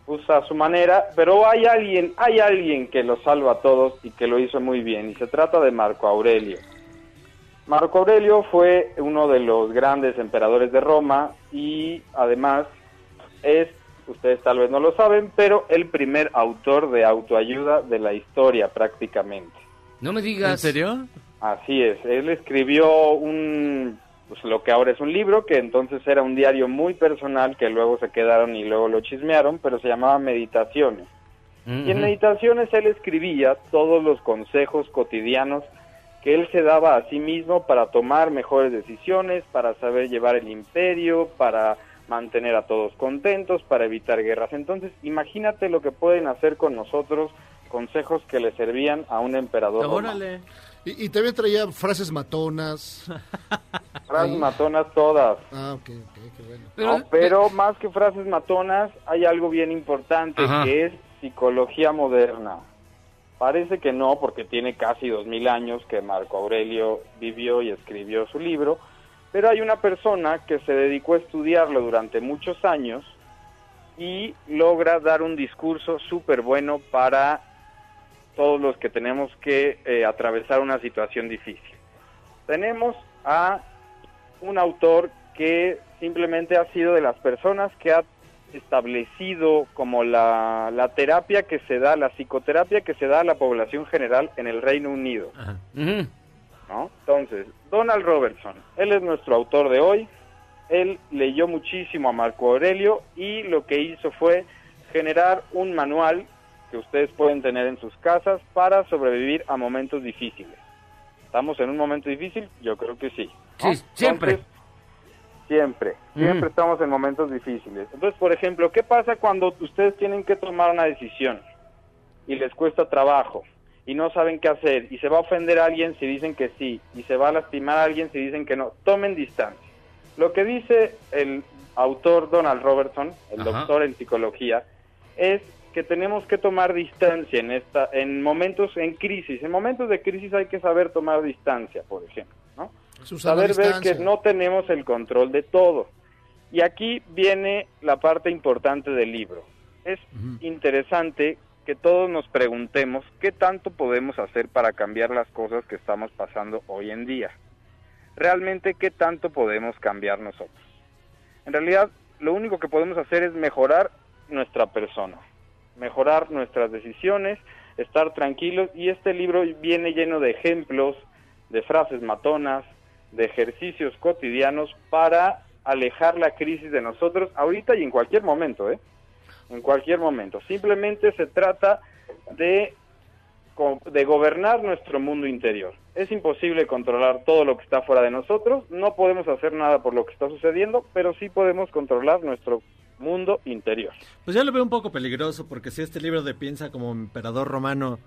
pues a su manera, pero hay alguien, hay alguien que lo salva a todos y que lo hizo muy bien y se trata de Marco Aurelio. Marco Aurelio fue uno de los grandes emperadores de Roma y además es, ustedes tal vez no lo saben, pero el primer autor de autoayuda de la historia prácticamente. No me digas. ¿En serio? Así es, él escribió un, pues lo que ahora es un libro, que entonces era un diario muy personal, que luego se quedaron y luego lo chismearon, pero se llamaba Meditaciones. Y en Meditaciones él escribía todos los consejos cotidianos que él se daba a sí mismo para tomar mejores decisiones, para saber llevar el imperio, para mantener a todos contentos, para evitar guerras. Entonces, imagínate lo que pueden hacer con nosotros, consejos que le servían a un emperador. romano. Y, y también traía frases matonas. Frases matonas todas. Ah, ok, ok, qué bueno. No, pero más que frases matonas, hay algo bien importante Ajá. que es psicología moderna. Parece que no, porque tiene casi dos mil años que Marco Aurelio vivió y escribió su libro, pero hay una persona que se dedicó a estudiarlo durante muchos años y logra dar un discurso súper bueno para todos los que tenemos que eh, atravesar una situación difícil. Tenemos a un autor que simplemente ha sido de las personas que ha establecido como la, la terapia que se da, la psicoterapia que se da a la población general en el Reino Unido. ¿no? Entonces, Donald Robertson, él es nuestro autor de hoy, él leyó muchísimo a Marco Aurelio y lo que hizo fue generar un manual que ustedes pueden tener en sus casas para sobrevivir a momentos difíciles. ¿Estamos en un momento difícil? Yo creo que sí. ¿no? Sí, siempre. Entonces, siempre, siempre Ujú. estamos en momentos difíciles. Entonces, por ejemplo, ¿qué pasa cuando ustedes tienen que tomar una decisión y les cuesta trabajo y no saben qué hacer y se va a ofender a alguien si dicen que sí y se va a lastimar a alguien si dicen que no? Tomen distancia. Lo que dice el autor Donald Robertson, el Ajá. doctor en psicología, es que tenemos que tomar distancia en esta en momentos en crisis. En momentos de crisis hay que saber tomar distancia, por ejemplo, ¿no? Susana saber ver que no tenemos el control de todo. Y aquí viene la parte importante del libro. Es interesante que todos nos preguntemos qué tanto podemos hacer para cambiar las cosas que estamos pasando hoy en día. Realmente qué tanto podemos cambiar nosotros. En realidad, lo único que podemos hacer es mejorar nuestra persona, mejorar nuestras decisiones, estar tranquilos y este libro viene lleno de ejemplos, de frases matonas, de ejercicios cotidianos para alejar la crisis de nosotros ahorita y en cualquier momento, ¿eh? En cualquier momento. Simplemente se trata de, de gobernar nuestro mundo interior. Es imposible controlar todo lo que está fuera de nosotros, no podemos hacer nada por lo que está sucediendo, pero sí podemos controlar nuestro mundo interior. Pues yo lo veo un poco peligroso porque si este libro de Piensa como emperador romano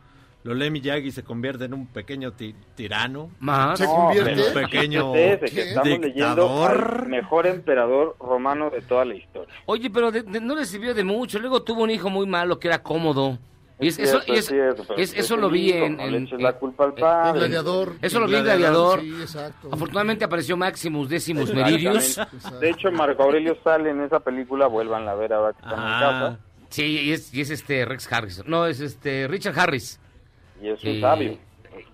lo lee Miyagi se convierte en un pequeño ti- tirano. Más. ¿Se convierte? En un pequeño estamos dictador. al mejor emperador romano de toda la historia. Oye, pero de- de- no le sirvió de mucho. Luego tuvo un hijo muy malo que era cómodo. Y es- Es eso, es cierto, es- es lo vi en... en- la en- culpa al padre. gladiador. Eso lo vi en Gladiador. Sí, exacto. Afortunadamente apareció Maximus Decimus. Meridius. De hecho, Marco Aurelio sale en esa película, vuelvan a ver ahora que están en Ah, casa. sí, y es, y es este Rex Harris. No, es este Richard Harris. Y es un Y- sabio.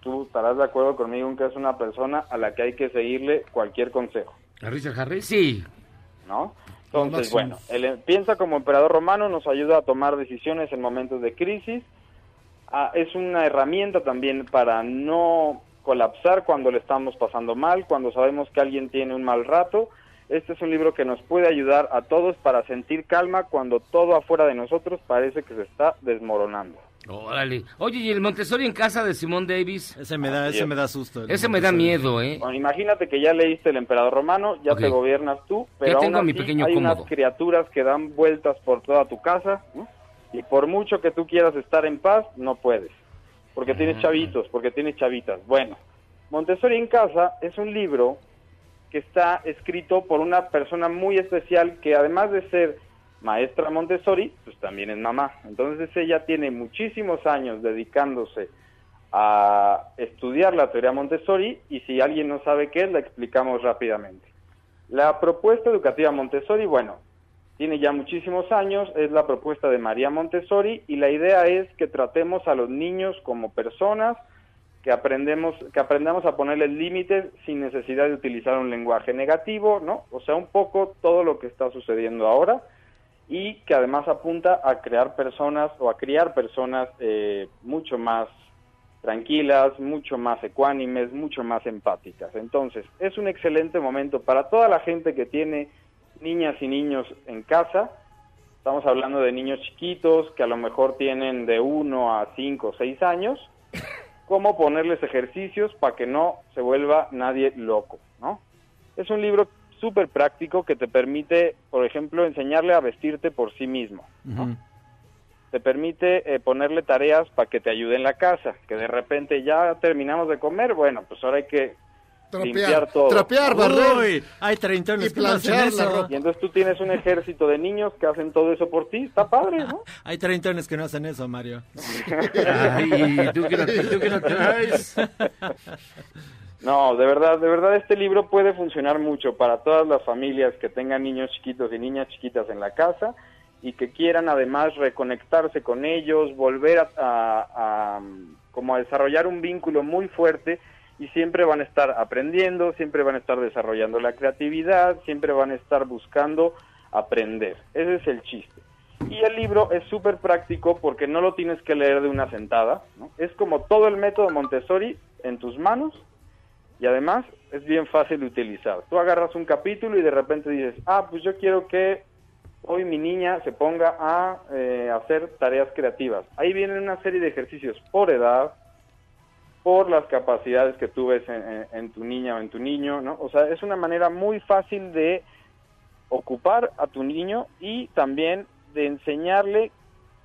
Tú estarás de acuerdo conmigo en que es una persona a la que hay que seguirle cualquier consejo, ¿A Richard Harris? Sí. ¿no? Entonces, bueno, el piensa como emperador romano nos ayuda a tomar decisiones en momentos de crisis. Ah, es una herramienta también para no colapsar cuando le estamos pasando mal, cuando sabemos que alguien tiene un mal rato. Este es un libro que nos puede ayudar a todos para sentir calma cuando todo afuera de nosotros parece que se está desmoronando. Órale. Oye, ¿y el Montessori en casa de Simón Davis? Ese me da, ese es. me da susto. Ese me da miedo, ¿eh? Bueno, imagínate que ya leíste El Emperador Romano, ya te gobiernas tú, pero Ya aún tengo a mi así pequeño hay cómodo. unas criaturas que dan vueltas por toda tu casa, ¿no? y por mucho que tú quieras estar en paz, no puedes, porque tienes Ah. chavitos, porque tienes chavitas. Bueno, Montessori en casa es un libro que está escrito por una persona muy especial que además de ser maestra Montessori, pues también es mamá. Entonces ella tiene muchísimos años dedicándose a estudiar la teoría Montessori y si alguien no sabe qué es, la explicamos rápidamente. La propuesta educativa Montessori, bueno, tiene ya muchísimos años, es la propuesta de María Montessori y la idea es que tratemos a los niños como personas, que aprendemos que aprendamos a ponerles límites sin necesidad de utilizar un lenguaje negativo, ¿no? O sea, un poco todo lo que está sucediendo ahora y que además apunta a crear personas o a criar personas eh, mucho más tranquilas, mucho más ecuánimes, mucho más empáticas. Entonces, es un excelente momento para toda la gente que tiene niñas y niños en casa. Estamos hablando de niños chiquitos que a lo mejor tienen de 1 a 5 o 6 años. Cómo ponerles ejercicios para que no se vuelva nadie loco, ¿no? Es un libro súper práctico que te permite, por ejemplo, enseñarle a vestirte por sí mismo. Te permite eh, ponerle tareas para que te ayude en la casa, que de repente ya terminamos de comer, bueno, pues ahora hay que limpiar Trapear, todo. trapear, barrer. Uy, hay treintones Y que no hacen planchar la eso. ropa. Y entonces tú tienes un ejército de niños que hacen todo eso por ti, está padre, ¿no? Hay treintones que no hacen eso, Mario. Ay, ¿tú qué no, tú qué no traes? No, de verdad, de verdad este libro puede funcionar mucho para todas las familias que tengan niños chiquitos y niñas chiquitas en la casa y que quieran además reconectarse con ellos, volver a, como a desarrollar un vínculo muy fuerte y siempre van a estar aprendiendo, siempre van a estar desarrollando la creatividad, siempre van a estar buscando aprender. Ese es el chiste. Y el libro es súper práctico porque no lo tienes que leer de una sentada, ¿no? Es como todo el método Montessori en tus manos y además es bien fácil de utilizar. Tú agarras un capítulo y de repente dices, ah, pues yo quiero que hoy mi niña se ponga a eh, hacer tareas creativas. Ahí vienen una serie de ejercicios por edad, por las capacidades que tú ves en, en- en tu niña o en tu niño, ¿no? O sea, es una manera muy fácil de ocupar a tu niño y también de enseñarle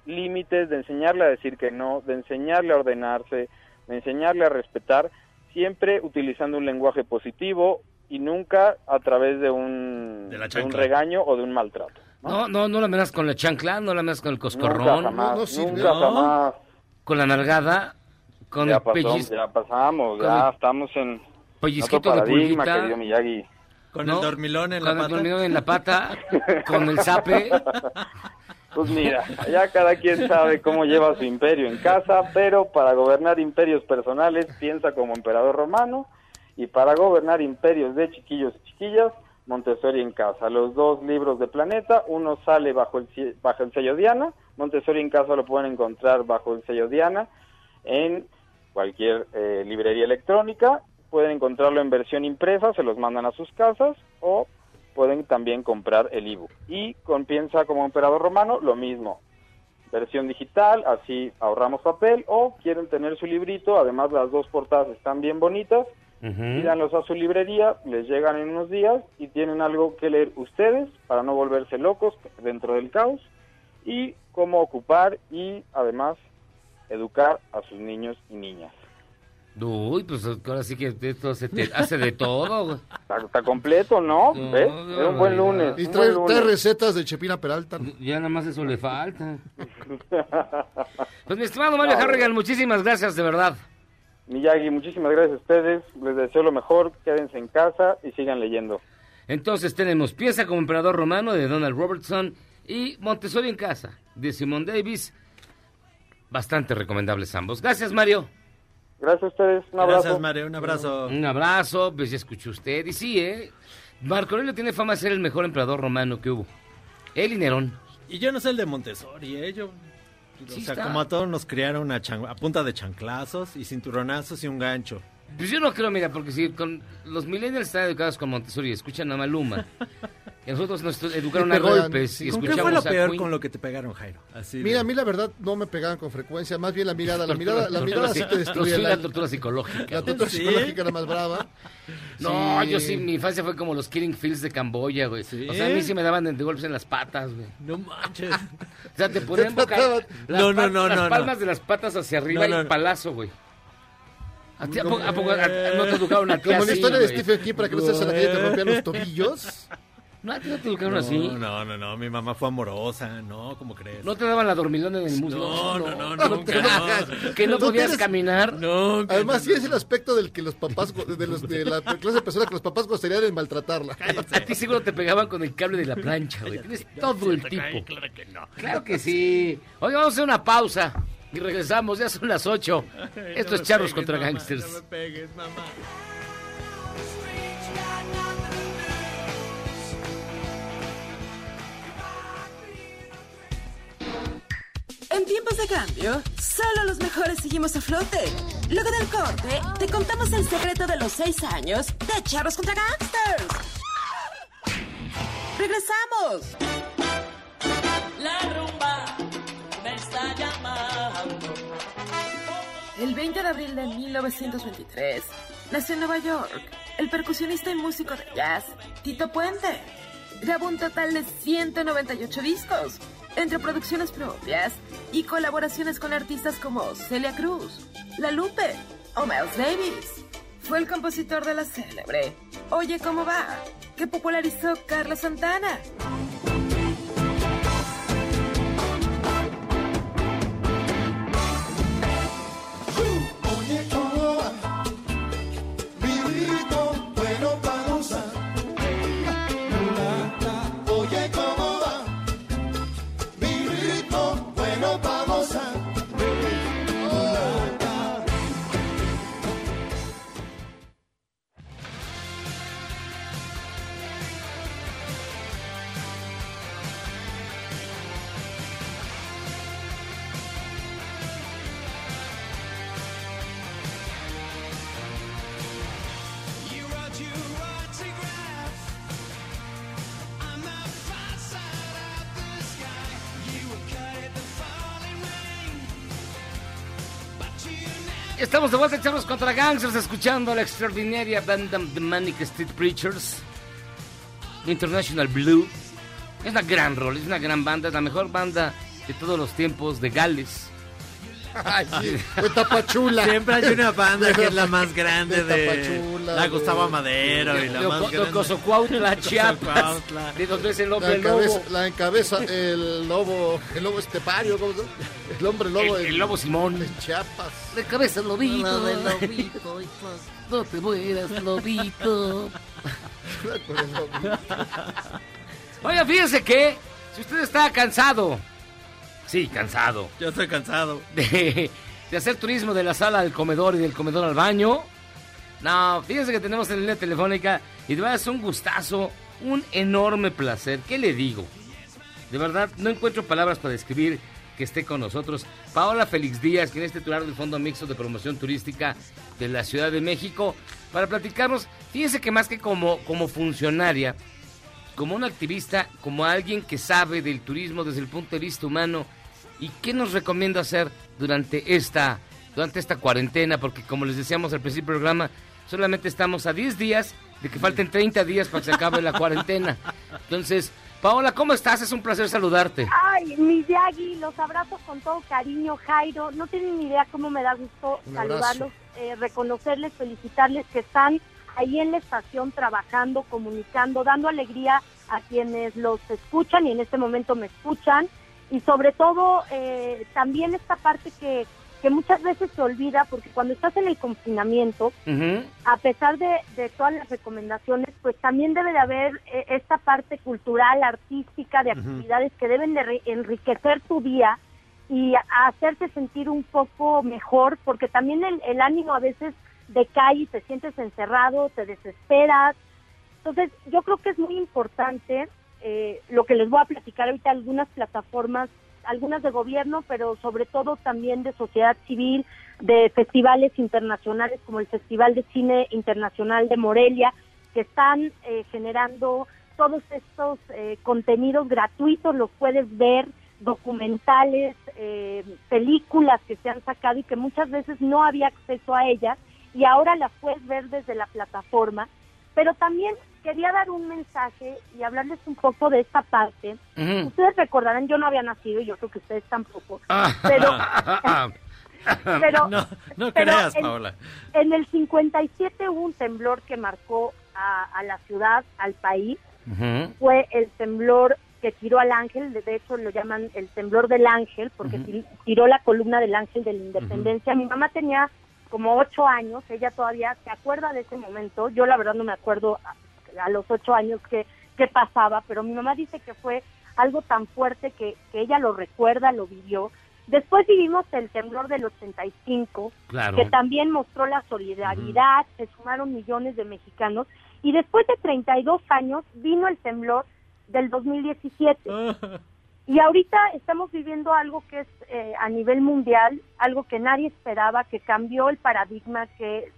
límites, de enseñarle a decir que no, de enseñarle a ordenarse, de enseñarle a respetar, siempre utilizando un lenguaje positivo y nunca a través de un, De la de un chancla. regaño o de un maltrato. No, no, no la menas con la chancla, no la menas con el Nunca coscorrón, jamás, no sirve. nunca jamás. con la nalgada, con ya, el pasó, pelliz- ya pasamos, con ya el estamos en pellizquito de pulguita. Con ¿no? el dormilón en con la el pata. dormilón en la pata, con el zape. Pues mira, ya cada quien sabe cómo lleva su imperio en casa, pero para gobernar imperios personales piensa como emperador romano y para gobernar imperios de chiquillos y chiquillas, Montessori en casa. Los dos libros de Planeta, uno sale bajo el, bajo el sello Diana, Montessori en casa lo pueden encontrar bajo el sello Diana en cualquier eh, librería electrónica, pueden encontrarlo en versión impresa, se los mandan a sus casas o pueden también comprar el ebook. Y con Piensa como emperador romano, lo mismo. Versión digital, así ahorramos papel, o quieren tener su librito, además las dos portadas están bien bonitas, Pídanlos a su librería, les llegan en unos días y tienen algo que leer ustedes para no volverse locos dentro del caos y cómo ocupar y además educar a sus niños y niñas. Uy, pues ahora sí que esto se te hace de todo. Está, está completo, ¿no? No, ¿Ves? no, Es un buen no, lunes. Y trae, recetas de Chepina Peralta. Ya nada más eso le falta. Pues mi estimado Mario Harrigan, muchísimas gracias, de verdad. Miyagi, muchísimas gracias a ustedes. Les deseo lo mejor. Quédense en casa y sigan leyendo. Entonces tenemos Piensa como emperador romano de Donald Robertson y Montessori en casa de Simone Davis. Bastante recomendables ambos. Gracias, Mario. Gracias a ustedes. Un abrazo. Gracias, Mario. Un abrazo. Un abrazo, pues ya escuchó usted. Y sí, ¿eh? Marco Aurelio tiene fama de ser el mejor emperador romano que hubo. Él y Nerón. Y yo no sé el de Montessori, ¿eh? Yo, Sí o sea, está. como a todos nos criaron a, chan- a punta de chanclazos y cinturonazos y un gancho. Pues yo no creo, mira, porque si con los millennials están educados con Montessori y escuchan a Maluma, y nosotros nos educaron a golpes y ¿Con qué escuchamos fue lo peor Queen. con lo que te pegaron, Jairo? Así de- Mira, a mí la verdad no me pegaban con frecuencia, más bien la mirada, la mirada, la mirada sí te fui La, la tortura psicológica. la tortura ¿Sí? psicológica era más brava. No, Sí. yo sí, mi infancia fue como los Killing Fields de Camboya, güey. O sea, a mí sí me daban de golpes en las patas, güey. No manches. O sea, te ponían boca, No, no, no, las no, no. palmas de las patas hacia arriba No, no, y palazo, güey. ¿A ti a poco, a poco- a- no te educaron a ti Como la historia de? Stephen King para que no estés en la calle y te rompían los tobillos. No, a ti no te educaron No, así. no, no, no, mi mamá fue amorosa, no, ¿cómo crees? No te daban la dormilona en el muslo. No, no, no, te- nunca, no. Que no podías tienes- caminar. No, que Además, no. sí es el aspecto del que los papás, de, los, de la clase de persona que los papás gostarían en maltratarla. A ti seguro te pegaban con el cable de la plancha, güey. Tienes todo el tipo. Claro que no. Claro que sí. Oye, vamos a hacer una pausa y regresamos. Ya son las 8. Esto No es Charros pegues, contra mamá, Gangsters. No me pegues, mamá. En tiempos de cambio, solo los mejores seguimos a flote. Luego del corte, te contamos el secreto de los seis años de Charros contra Gangsters. ¡Regresamos! El 20 de abril de 1923 nació en Nueva York el percusionista y músico de jazz Tito Puente. Grabó un total de 198 discos, entre producciones propias y colaboraciones con artistas como Celia Cruz, La Lupe o Miles Davis. Fue el compositor de la célebre Oye cómo va, que popularizó Carlos Santana. Estamos de vuelta, Charros contra Gangsters, escuchando la extraordinaria banda The Manic Street Preachers. International Blue. Es una gran rol, es una gran banda, es la mejor banda de todos los tiempos de Gales. Ay, sí, de Tapachula. Siempre hay una banda que es la más grande de, Tapachula, la Gustavo Madero y la De más Oco- de grande. Ocosocuautla, Chiapas. De donde es el La hombre encabeza, lobo. la encabeza el lobo, el lobo estepario, ¿cómo se llama? El hombre lobo El, lobo Simón. de Chiapas. De cabeza el lobito. No te mueras, lobito. Oiga, fíjense que si usted está cansado, sí, cansado, Yo estoy cansado. de, de hacer turismo de la sala al comedor y del comedor al baño, no, fíjense que tenemos en línea telefónica y de verdad es un gustazo, un enorme placer. ¿Qué le digo? De verdad, no encuentro palabras para describir que esté con nosotros. Paola Félix Díaz, quien es titular del Fondo Mixto de Promoción Turística de la Ciudad de México, para platicarnos. Fíjense que más que como, como funcionaria, como un activista, como alguien que sabe del turismo desde el punto de vista humano, ¿y qué nos recomienda hacer durante esta, durante esta cuarentena? Porque como les decíamos al principio del programa, solamente estamos a 10 días de que falten 30 días para que se acabe la cuarentena. Entonces, Paola, ¿cómo estás? Es un placer saludarte. Ay, mi Yagi, los abrazo con todo cariño, Jairo. No tienen ni idea cómo me da gusto saludarlos, eh, reconocerles, felicitarles que están ahí en la estación trabajando, comunicando, dando alegría a quienes los escuchan y en este momento me escuchan. Y sobre todo, eh, también esta parte que, que muchas veces se olvida, porque cuando estás en el confinamiento, a pesar de, de todas las recomendaciones, pues también debe de haber eh, esta parte cultural, artística, de actividades que deben de enriquecer tu día y a- hacerte sentir un poco mejor, porque también el, el ánimo a veces decae y te sientes encerrado, te desesperas. Entonces, yo creo que es muy importante eh, lo que les voy a platicar ahorita, algunas plataformas, algunas de gobierno, pero sobre todo también de sociedad civil, de festivales internacionales como el Festival de Cine Internacional de Morelia, que están eh, generando todos estos eh, contenidos gratuitos, los puedes ver, documentales, eh, películas que se han sacado y que muchas veces no había acceso a ellas y ahora las puedes ver desde la plataforma. Pero también quería dar un mensaje y hablarles un poco de esta parte. Ustedes recordarán, yo no había nacido y yo creo que ustedes tampoco. Ah. Pero, pero, no, no pero creas, en- Paola. En el 57 hubo un temblor que marcó a, a la ciudad, al país. Fue el temblor que tiró al ángel, de hecho lo llaman el temblor del ángel, porque tir- tiró la columna del ángel de la independencia. Mi mamá tenía como ocho años, ella todavía se acuerda de ese momento. Yo la verdad no me acuerdo a, los ocho años qué qué pasaba, pero mi mamá dice que fue algo tan fuerte que, que ella lo recuerda, lo vivió. Después vivimos el temblor del 85, Claro. que también mostró la solidaridad, se sumaron millones de mexicanos, y después de 32 años vino el temblor del 2017. Y ahorita estamos viviendo algo que es eh, a nivel mundial, algo que nadie esperaba, que cambió el paradigma, que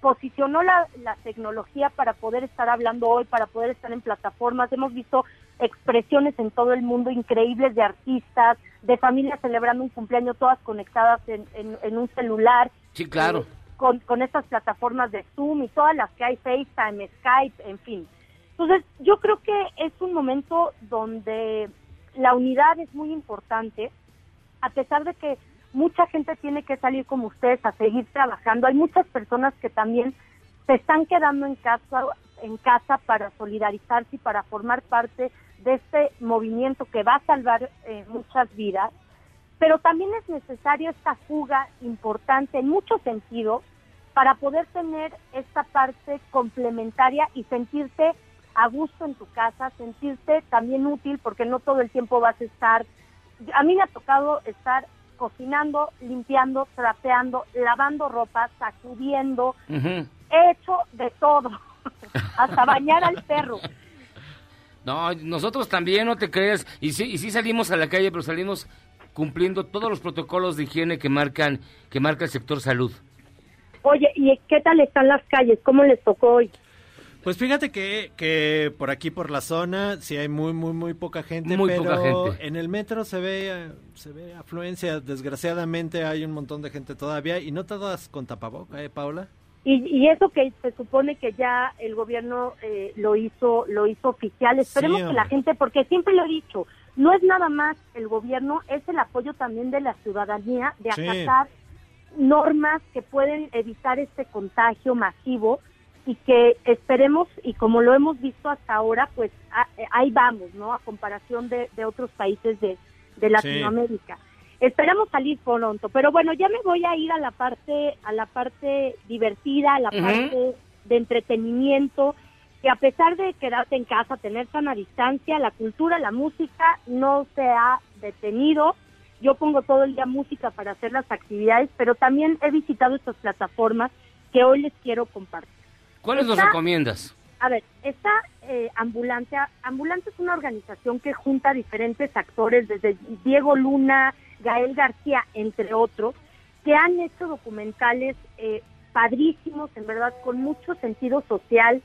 posicionó la, la tecnología para poder estar hablando hoy, para poder estar en plataformas. Hemos visto expresiones en todo el mundo increíbles de artistas, de familias celebrando un cumpleaños todas conectadas en, en- en un celular, Sí, claro. con, con estas plataformas de Zoom y todas las que hay, FaceTime, Skype, en fin. Entonces, yo creo que es un momento donde la unidad es muy importante, a pesar de que mucha gente tiene que salir como ustedes a seguir trabajando. Hay muchas personas que también se están quedando en casa, en casa para solidarizarse y para formar parte de este movimiento que va a salvar eh, muchas vidas. Pero también es necesaria esta fuga importante en muchos sentidos para poder tener esta parte complementaria y sentirte a gusto en tu casa, sentirte también útil porque no todo el tiempo vas a estar. A mí me ha tocado estar cocinando, limpiando, trapeando, lavando ropa, sacudiendo, he hecho de todo, hasta bañar al perro. No, nosotros también, no te creas. Y sí, y sí salimos a la calle, pero salimos cumpliendo todos los protocolos de higiene que marcan que marca el sector salud. Oye, ¿y qué tal están las calles? ¿Cómo les tocó hoy? Pues fíjate que, que por aquí, por la zona, sí hay muy, muy, muy poca gente, Muy pero poca gente. en el metro se ve, se ve afluencia. Desgraciadamente hay un montón de gente todavía y no todas con tapaboca, ¿eh, Paula? Y, y eso que se supone que ya el gobierno eh, lo hizo lo hizo oficial. Esperemos Sí, que la gente, porque siempre lo he dicho, no es nada más el gobierno, es el apoyo también de la ciudadanía de Sí. acatar normas que pueden evitar este contagio masivo y que esperemos, y como lo hemos visto hasta ahora, pues a- ahí vamos, ¿no? A comparación de, de otros países de, de Latinoamérica. Esperamos salir pronto, pero bueno, ya me voy a ir a la parte, a la parte divertida, a la parte de entretenimiento, que a pesar de quedarte en casa, tener sana distancia, la cultura, la música no se ha detenido. Yo pongo todo el día música para hacer las actividades, pero también he visitado estas plataformas que hoy les quiero compartir. ¿Cuáles nos Está- recomiendas? a ver, esta eh, Ambulante, Ambulante es una organización que junta diferentes actores, desde Diego Luna, Gael García, entre otros, que han hecho documentales eh, padrísimos, en verdad, con mucho sentido social,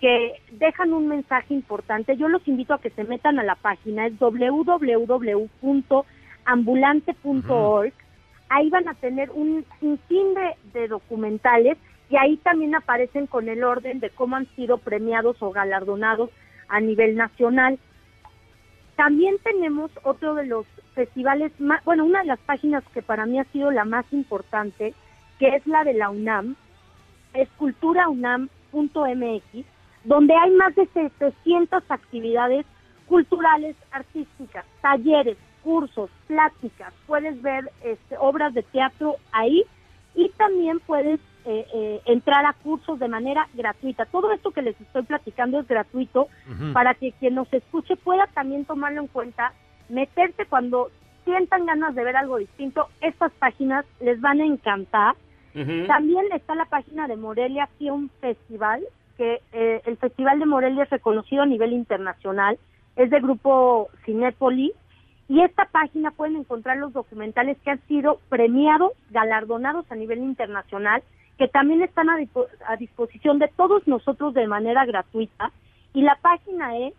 que dejan un mensaje importante. Yo los invito a que se metan a la página, es www.ambulante.org. Ahí van a tener un sinfín de, de documentales y ahí también aparecen con el orden de cómo han sido premiados o galardonados a nivel nacional. También tenemos otro de los festivales, bueno, una de las páginas que para mí ha sido la más importante, que es la de la UNAM, es culturaunam.mx, donde hay más de 700 actividades culturales, artísticas, talleres, cursos, pláticas, puedes ver este, obras de teatro ahí y también puedes eh, eh, entrar a cursos de manera gratuita. Todo esto que les estoy platicando es gratuito para que quien nos escuche pueda también tomarlo en cuenta, meterse cuando sientan ganas de ver algo distinto. Estas páginas les van a encantar. También está la página de Morelia Film Festival, que eh, el Festival de Morelia es reconocido a nivel internacional, es de grupo Cinépoli, y esta página pueden encontrar los documentales que han sido premiados, galardonados a nivel internacional, que también están a, a disposición de todos nosotros de manera gratuita, y la página es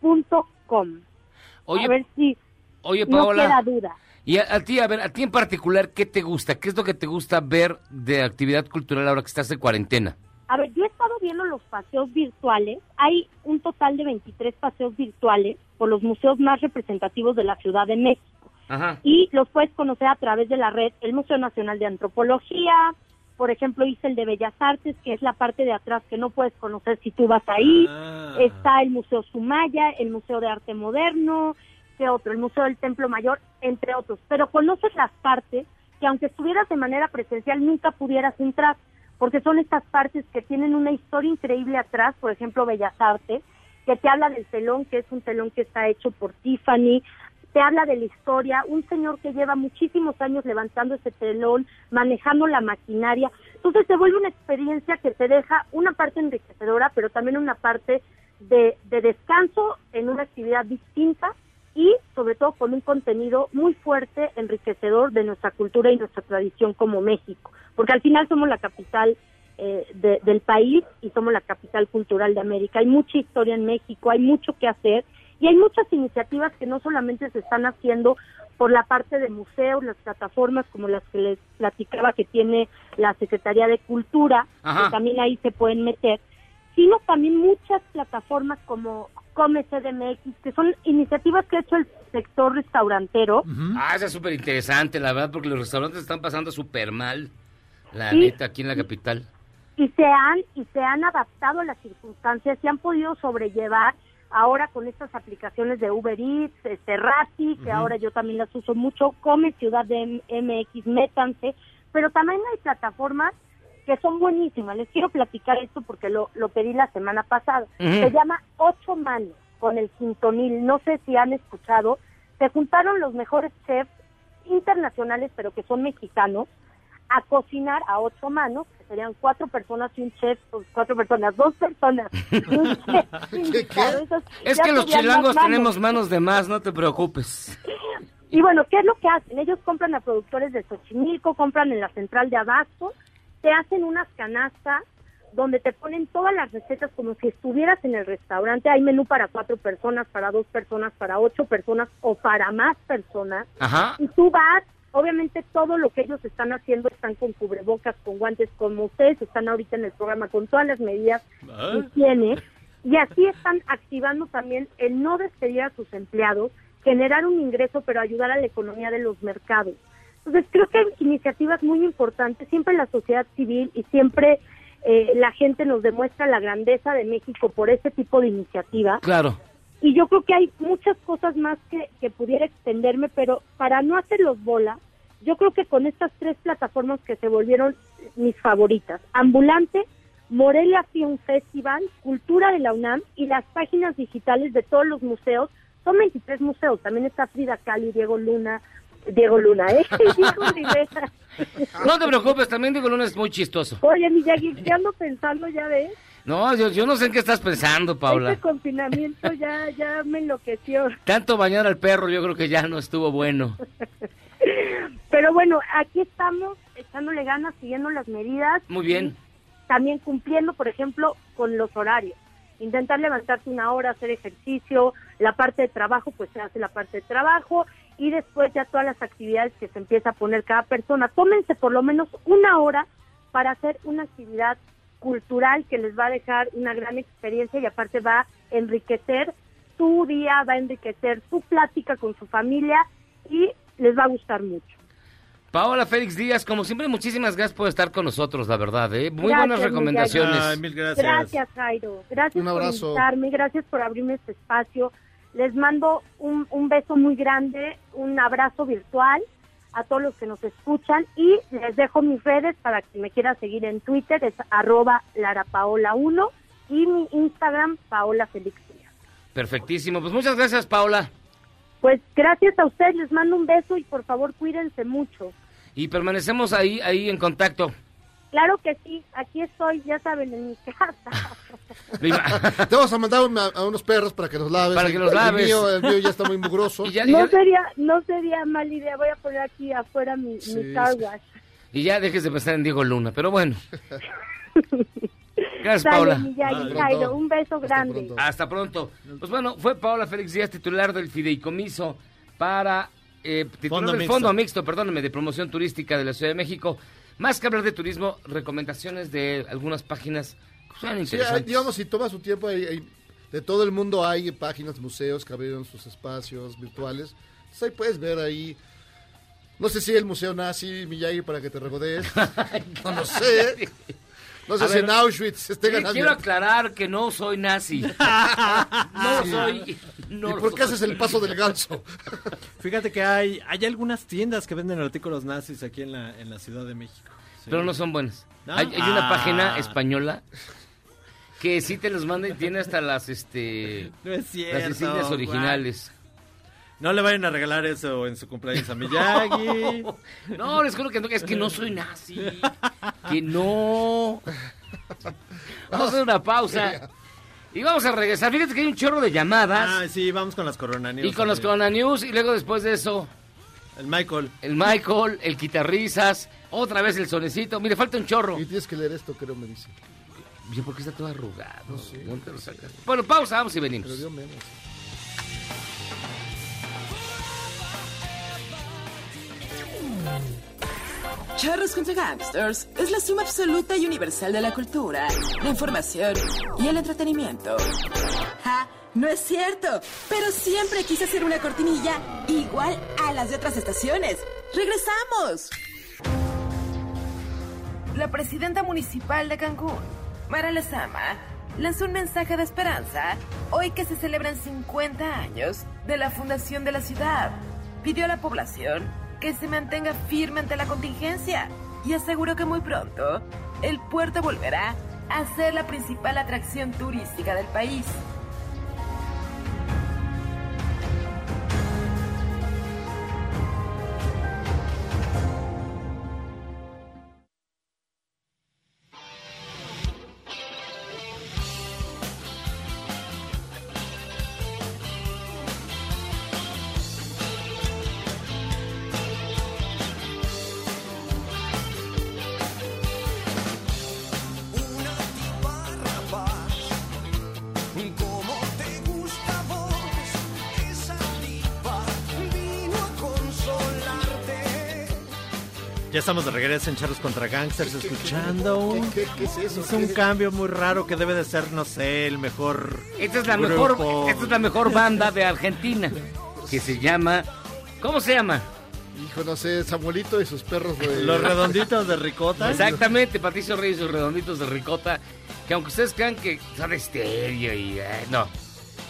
www.moreliafilmfestival.com. Oye, a ver si Oye, no Paola. queda duda. Y a, a ti, a ver, a ti en particular, ¿qué te gusta? ¿Qué es lo que te gusta ver de actividad cultural ahora que estás en cuarentena? A ver, yo he estado viendo los paseos virtuales. Hay un total de 23 paseos virtuales por los museos más representativos de la Ciudad de México. Ajá. Y los puedes conocer a través de la red, el Museo Nacional de Antropología, por ejemplo, hice el de Bellas Artes, que es la parte de atrás que no puedes conocer si tú vas ahí. Está el Museo Sumaya, el Museo de Arte Moderno, ¿qué otro? El Museo del Templo Mayor, entre otros. Pero conoces las partes que aunque estuvieras de manera presencial nunca pudieras entrar, porque son estas partes que tienen una historia increíble atrás, por ejemplo, Bellas Artes, que te habla del telón, que es un telón que está hecho por Tiffany, te habla de la historia, un señor que lleva muchísimos años levantando ese telón, manejando la maquinaria. Entonces se vuelve una experiencia que te deja una parte enriquecedora, pero también una parte de, de descanso en una actividad distinta y sobre todo con un contenido muy fuerte, enriquecedor de nuestra cultura y nuestra tradición como México, porque al final somos la capital eh, de- del país y somos la capital cultural de América. Hay mucha historia en México, hay mucho que hacer y hay muchas iniciativas que no solamente se están haciendo por la parte de museos, las plataformas como las que les platicaba que tiene la Secretaría de Cultura, Ajá. que también ahí se pueden meter, sino también muchas plataformas como Come CDMX, que son iniciativas que ha hecho el sector restaurantero. Ah, esa es súper interesante, la verdad, porque los restaurantes están pasando súper mal, la Sí. neta, aquí en la capital. y se han y se han adaptado a las circunstancias y han podido sobrellevar ahora con estas aplicaciones de Uber Eats, este Rappi, que ahora yo también las uso mucho, Come Ciudad de MX, Métanse, pero también hay plataformas que son buenísimas. Les quiero platicar esto porque lo, lo pedí la semana pasada. Se llama Ocho Manos con el Quintonil. No sé si han escuchado. Se juntaron los mejores chefs internacionales, pero que son mexicanos, a cocinar a ocho manos, que serían cuatro personas y un chef, pues, cuatro personas, dos personas. y un chef. Esos Es que los chilangos manos. tenemos manos de más, no te preocupes. Y bueno, ¿qué es lo que hacen? Ellos compran a productores de Xochimilco, compran en la central de Abasto, te hacen unas canastas donde te ponen todas las recetas como si estuvieras en el restaurante. Hay menú para cuatro personas, para dos personas, para ocho personas o para más personas. Ajá. Y tú vas, obviamente todo lo que ellos están haciendo están con cubrebocas, con guantes, como ustedes están ahorita en el programa, con todas las medidas Ah. de higiene. Y así están activando también el no despedir a sus empleados, generar un ingreso, pero ayudar a la economía de los mercados. Entonces creo que hay iniciativas muy importantes, siempre la sociedad civil y siempre eh, la gente nos demuestra la grandeza de México por este tipo de iniciativas. Claro. Y yo creo que hay muchas cosas más que, que pudiera extenderme, pero para no hacerlos bola, yo creo que con estas tres plataformas que se volvieron mis favoritas, Ambulante, Morelia Film Festival, Cultura de la UNAM y las páginas digitales de todos los museos, son 23 museos, también está Frida Kahlo, Diego Luna, Diego Luna, ¿eh? Diego Rivera. No te preocupes, también digo lunes es muy chistoso. Oye, mi Yagi, ¿qué ando pensando ya ves? No, yo, yo no sé en qué estás pensando, Paula. Este confinamiento ya, ya me enloqueció. Tanto bañar al perro yo creo que ya no estuvo bueno. Pero bueno, aquí estamos echándole ganas, siguiendo las medidas. Muy bien. También cumpliendo, por ejemplo, con los horarios. intentar levantarte una hora, hacer ejercicio, la parte de trabajo, pues se hace la parte de trabajo y después ya todas las actividades que se empieza a poner cada persona. Tómense por lo menos una hora para hacer una actividad cultural que les va a dejar una gran experiencia y aparte va a enriquecer su día, va a enriquecer su plática con su familia y les va a gustar mucho. Paola Félix Díaz, como siempre, muchísimas gracias por estar con nosotros, la verdad, ¿eh? Muy Gracias, buenas recomendaciones. Ay, mil gracias. Gracias, Jairo. Gracias Un por abrazo. invitarme, gracias por abrirme este espacio. Les mando un, un beso muy grande, un abrazo virtual a todos los que nos escuchan y les dejo mis redes para que me quiera seguir en Twitter, es arroba larapaola1 y mi Instagram, Paola Félix Díaz. Perfectísimo. Pues muchas gracias, Paola. Pues gracias a ustedes, les mando un beso y por favor cuídense mucho. Y permanecemos ahí, ahí en contacto. Claro que sí, aquí estoy, ya saben, en mi casa. Te vamos a mandar un- a, unos perros para que los laves. Para que los laves. El mío, el mío ya está muy mugroso. No sería, no sería mala idea, voy a poner aquí afuera mi, Sí, mi car sí. wash. Y ya dejes de pensar en Diego Luna, pero bueno. Gracias, Sale, Paola. Jairo, un beso grande. Hasta pronto. Pues bueno, fue Paola Félix Díaz, titular del fideicomiso para... Eh, titular Fondo del mixto. Fondo Mixto, perdóname, de promoción turística de la Ciudad de México. Más que hablar de turismo, recomendaciones de algunas páginas que son Sí, interesantes. hay- digamos, si toma su tiempo, hay- hay- de todo el mundo hay páginas, museos que abrieron sus espacios virtuales. Entonces ahí puedes ver ahí. No sé si el Museo Nazi, Miyagi, para que te regodees. no lo sé. No sé A si ver, en Auschwitz esté sí, ganando. quiero aclarar que no soy nazi. no Sí. soy. No ¿Y por qué soy. haces el paso del ganso? Fíjate que hay, hay algunas tiendas que venden artículos nazis aquí en la, en la Ciudad de México. Sí. Pero no son buenas. ¿No? Hay, hay una Ah. página española que sí te los manda y tiene hasta las este No es cierto, las insignias originales. No le vayan a regalar eso en su cumpleaños a Miyagi. No, les juro que no, es que no soy nazi. Que no. Vamos a hacer una pausa. Y vamos a regresar. Fíjate que hay un chorro de llamadas. Ah, sí, vamos con las Corona News. y con también. Corona News. Y luego después de eso. El Michael. El Michael, el quitarrisas. Otra vez el sonecito. Mire, falta un chorro. Y tienes que leer esto, creo, me dice. Oye, ¿por qué está todo arrugado? No sé. ¿Dónde lo sacas? Bueno, pausa, vamos y venimos. Pero dio menos. Charros contra Gangsters es la suma absoluta y universal de la cultura, la información y el entretenimiento. ¡Ja! No es cierto, pero siempre quise hacer una cortinilla igual a las de otras estaciones. ¡Regresamos! La presidenta municipal de Cancún, Mara Lezama, lanzó un mensaje de esperanza hoy que se celebran 50 años de la fundación de la ciudad. Pidió a la población que se mantenga firme ante la contingencia y aseguró que muy pronto el puerto volverá a ser la principal atracción turística del país. Estamos de regreso en Charros contra Gangsters escuchando un... ¿Qué, qué es eso? Es un cambio muy raro que debe de ser, no sé, el mejor Esta es la grupo. mejor, esta es la mejor banda de Argentina que se llama ¿Cómo se llama? Hijo, no sé, Samuelito y sus perros. de- Los redonditos de ricota. Exactamente, Patricio Reyes y sus redonditos de ricota, que aunque ustedes crean que son estéreo y eh, no.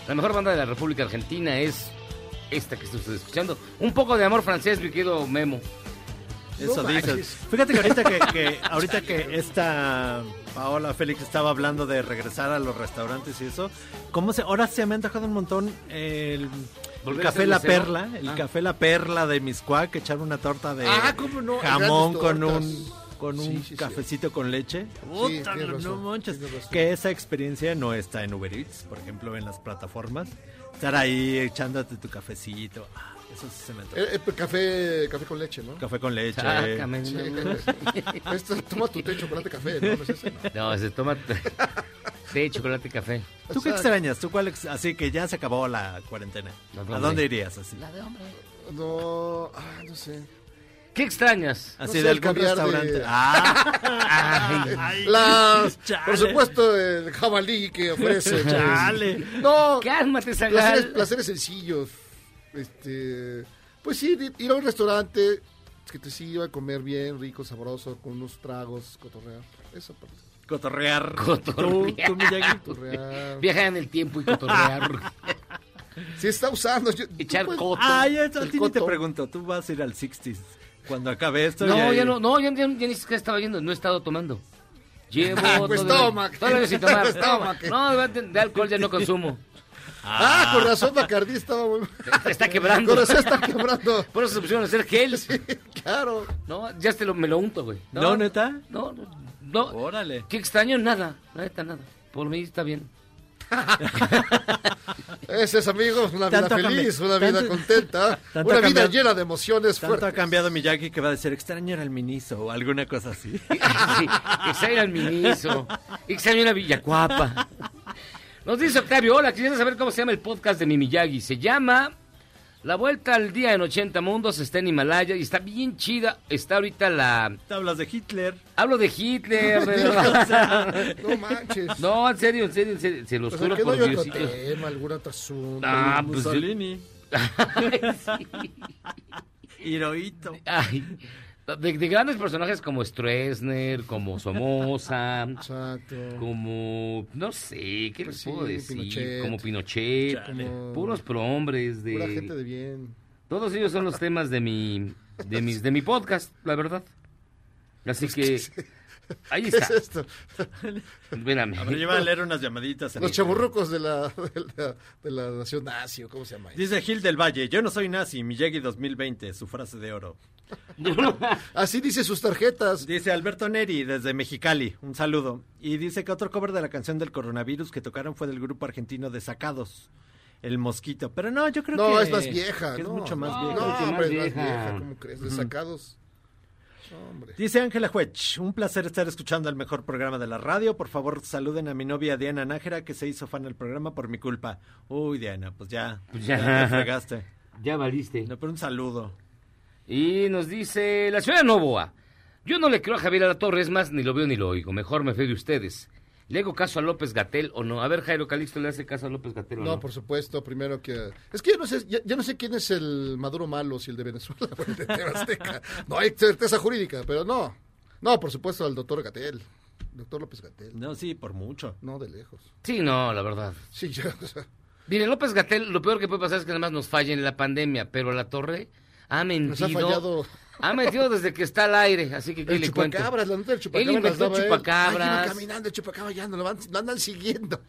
La mejor banda de la República Argentina es esta que está usted escuchando. Un poco de amor francés, mi querido Memo. Eso No dices. manches. Fíjate que ahorita que, que- ahorita que esta Paola Félix estaba hablando de regresar a los restaurantes y eso, ¿cómo se ahora se me ha antojado un montón el, el ¿Volver a café La? Perla, el Ah. café La Perla de Miscuac, echar una torta de Ah, ¿cómo no? jamón con un con un Sí, sí, sí. cafecito con leche. Puta, no, razón, manches. Que esa experiencia no está en Uber Eats, por ejemplo, en las plataformas. Estar ahí echándote tu cafecito. ah, eso sí se me antoja. Eh, eh, café, café con leche, ¿no? Café con leche. Sácame, Sí. no. Esto, toma tu té, chocolate, café, ¿no? No es ese, ¿no? No, se toma. Té, chocolate y café. ¿Tú qué extrañas? ¿Tú cuál ex- Así que ya se acabó la cuarentena. ¿A dónde? irías así? No, ah, no sé. ¿Qué extrañas? Así No sé, de el algún caviar de- restaurante. Ah. Ay. Las, por supuesto, el jabalí que ofrece. pues. Chale. No, Cálmate, placeres, Zagal. placeres sencillos. Este, pues sí, ir- a un restaurante que te sirva a comer bien, rico, sabroso, con unos tragos, cotorrear. Esa parte. Cotorrear. Cotorrear. Tú, tú, Miyagi. Cotorrear. Viajar en el tiempo y cotorrear. Sí, está usando. yo- Echar puedes- coto. Ah, ya, a El ti ni te coto. pregunto. Tú vas a ir al 60s. Cuando acabe esto. No, ya no, no, ya, ya, ya ni siquiera estaba yendo, no he estado tomando. Llevo Pues todo- toma, todavía sin tomar. pues toma, que- No, de, de alcohol ya no consumo. Ah, con razón Bacardí estaba muy... Está quebrando. Con razón está quebrando. Por eso se pusieron a hacer gels. Claro. No, ya te lo, me lo unto, güey. ¿No, neta? No, no, no. Órale. ¿Qué extraño? Nada, neta, nada. Por mí está bien. Ese es, amigos, una vida Tanto ha feliz, una vida tanto- contenta, una ha vida cambiado- llena de emociones Tanto ha fuertes. cambiado Miyagi que va a decir extraño era el miniso o alguna cosa así. Sí, extraño al Miniso. Extraño a Villacuapa. Nos dice Octavio, hola, quisiera saber cómo se llama el podcast de mi Miyagi. Se llama La Vuelta al Día en 80 Mundos, está en Himalaya y está bien chida. Está ahorita la... Te hablas de Hitler. Hablo de Hitler, de no manches. No, en serio, en serio, en serio, se los sea, juro por hay otro Diosito. tema, algún otro asunto. Ah, pues Mussolini. Ay, sí. Hirohito. Ay, de, de grandes personajes como Stroessner, como Somoza, Exacto. como, no sé, ¿qué les Pues puedo sí, decir? Pinochet. Como Pinochet, Como- puros prohombres de... Pura gente de bien. Todos ellos son los temas de mi, de mis, de mi podcast, la verdad. Así que, ahí ¿Qué está. es esto? Espérame. A ver, lleva a leer unas llamaditas. Los chaburrucos de la, de la, de la nación nazi, ¿o ¿cómo se llama? Dice Gil del Valle, yo no soy nazi, Miyagi 2020, su frase de oro. Así dice sus tarjetas. Dice Alberto Neri desde Mexicali, un saludo. Y dice que otro cover de la canción del coronavirus que tocaron fue del grupo argentino de Sacados, El Mosquito. Pero no, yo creo No, que es más vieja. que es no, mucho más no, vieja. No, hombre, es más vieja. ¿Cómo crees? De sacados. No, hombre. Dice Ángela Huech, un placer estar escuchando el mejor programa de la radio. Por favor, saluden a mi novia Diana Nájera, que se hizo fan del programa por mi culpa. Uy, Diana, pues ya, Pues ya, ya. te fregaste. Ya valiste. No, pero un saludo. Y nos dice la señora Novoa. Yo no le creo a Javier Alatorre, es más, ni lo veo ni lo oigo. Mejor me fío de ustedes. ¿Le hago caso a López Gatel o no? A ver, Jairo Calixto, ¿le hace caso a López Gatel o no? No, por supuesto, primero que... Es que yo no sé, ya, ya no sé quién es el Maduro malo, si el de Venezuela o el de Azteca. No hay certeza jurídica, pero no. No, por supuesto, al doctor Gatel. Doctor López Gatel. No, sí, por mucho. No, de lejos. Sí, no, la verdad. Sí, ya, o sea, Mire, López Gatel, lo peor que puede pasar es que nada más nos falle en la pandemia, pero la torre ha mentido. nos ha fallado... Ha mentido desde que está al aire, así que ¿qué El le cuento? chupacabras, la nota del Él chupacabras. inventó las daba él. chupacabras. Ay, iba caminando el chupacabra, ya no lo, van, lo andan siguiendo.